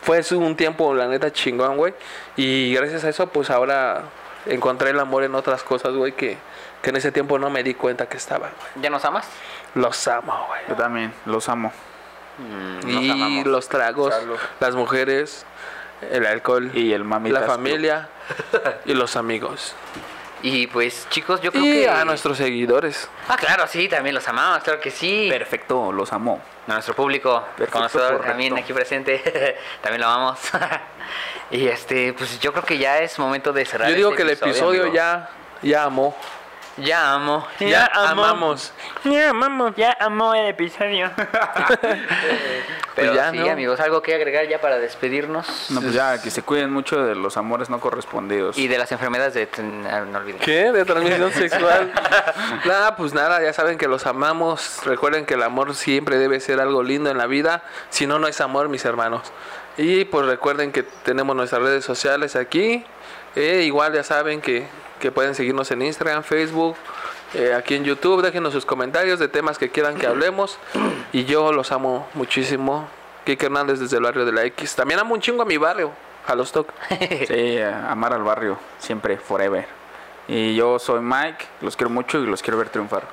Speaker 4: fue un tiempo, la neta, chingón, güey. Y gracias a eso, pues ahora encontré el amor en otras cosas, güey, que, que en ese tiempo no me di cuenta que estaban, güey.
Speaker 2: ¿Ya nos amas?
Speaker 4: Los amo, güey.
Speaker 3: Yo también, los amo.
Speaker 2: Mm,
Speaker 4: Y los tragos,
Speaker 3: Salud.
Speaker 4: las mujeres, el alcohol,
Speaker 3: Y el mamitas.
Speaker 4: la familia *laughs* y los amigos.
Speaker 2: Y pues, chicos, yo creo
Speaker 4: Y
Speaker 2: que.
Speaker 4: a nuestros seguidores.
Speaker 2: Ah, claro, sí, también los amamos, claro que sí.
Speaker 3: Perfecto, los amo.
Speaker 2: A nuestro público,
Speaker 3: Perfecto,
Speaker 2: conocedor
Speaker 3: correcto.
Speaker 2: también aquí presente, *laughs* también lo amamos. *laughs* y este, pues yo creo que ya es momento de cerrar.
Speaker 4: Yo digo
Speaker 2: este
Speaker 4: que el episodio ya, ya amó.
Speaker 2: Ya amo.
Speaker 4: Ya, amamos. Ya amamos.
Speaker 2: Ya amo el episodio. *laughs* Pero
Speaker 4: ya,
Speaker 2: sí,
Speaker 4: ¿no?
Speaker 2: amigos, algo que agregar ya para despedirnos.
Speaker 3: No, pues ya, que se cuiden mucho de los amores no correspondidos.
Speaker 2: Y de las enfermedades de... ah, No olviden.
Speaker 4: ¿Qué? ¿De transmisión *laughs* sexual? nada, pues nada, ya saben que los amamos. Recuerden que el amor siempre debe ser algo lindo en la vida. Si no, no es amor, mis hermanos. Y pues recuerden que tenemos nuestras redes sociales aquí. Eh, igual ya saben que, que pueden seguirnos en Instagram, Facebook, eh, aquí en YouTube. Déjenos sus comentarios de temas que quieran que hablemos. Y yo los amo muchísimo. Kike Hernández desde el barrio de la X. También amo un chingo a mi barrio, a los TOC. *laughs*
Speaker 3: Sí, amar al barrio, siempre, forever. Y yo soy Mike, los quiero mucho y los quiero ver triunfar.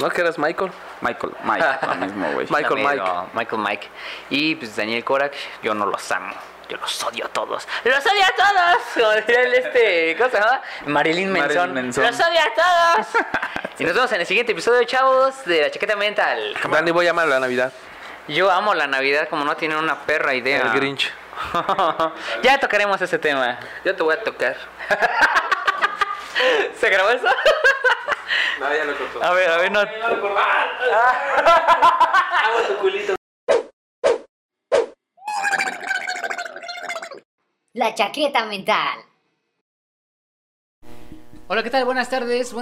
Speaker 4: ¿No? que eras Michael?
Speaker 3: Michael, Mike, lo mismo, güey. *laughs*
Speaker 4: Michael Mike.
Speaker 2: Michael Mike. Y pues Daniel Korak, yo no los amo. Yo los odio a todos. ¡Los odio a todos! Como diría el este. ¿Cómo se llama? Marilyn
Speaker 3: Manson.
Speaker 2: ¡Los odio a todos! *laughs* y nos vemos en el siguiente episodio, chavos, de la chaqueta mental.
Speaker 4: Dani, voy a llamar a la Navidad.
Speaker 2: Yo amo la Navidad como no tienen una perra idea.
Speaker 4: El Grinch. *laughs*
Speaker 2: ya tocaremos ese tema.
Speaker 4: Yo te voy a tocar. *laughs*
Speaker 2: ¿Se grabó eso?
Speaker 4: No, ya lo cortó.
Speaker 2: A ver, a ver, no.
Speaker 1: La chaqueta mental.
Speaker 2: Hola, ¿qué tal? Buenas tardes.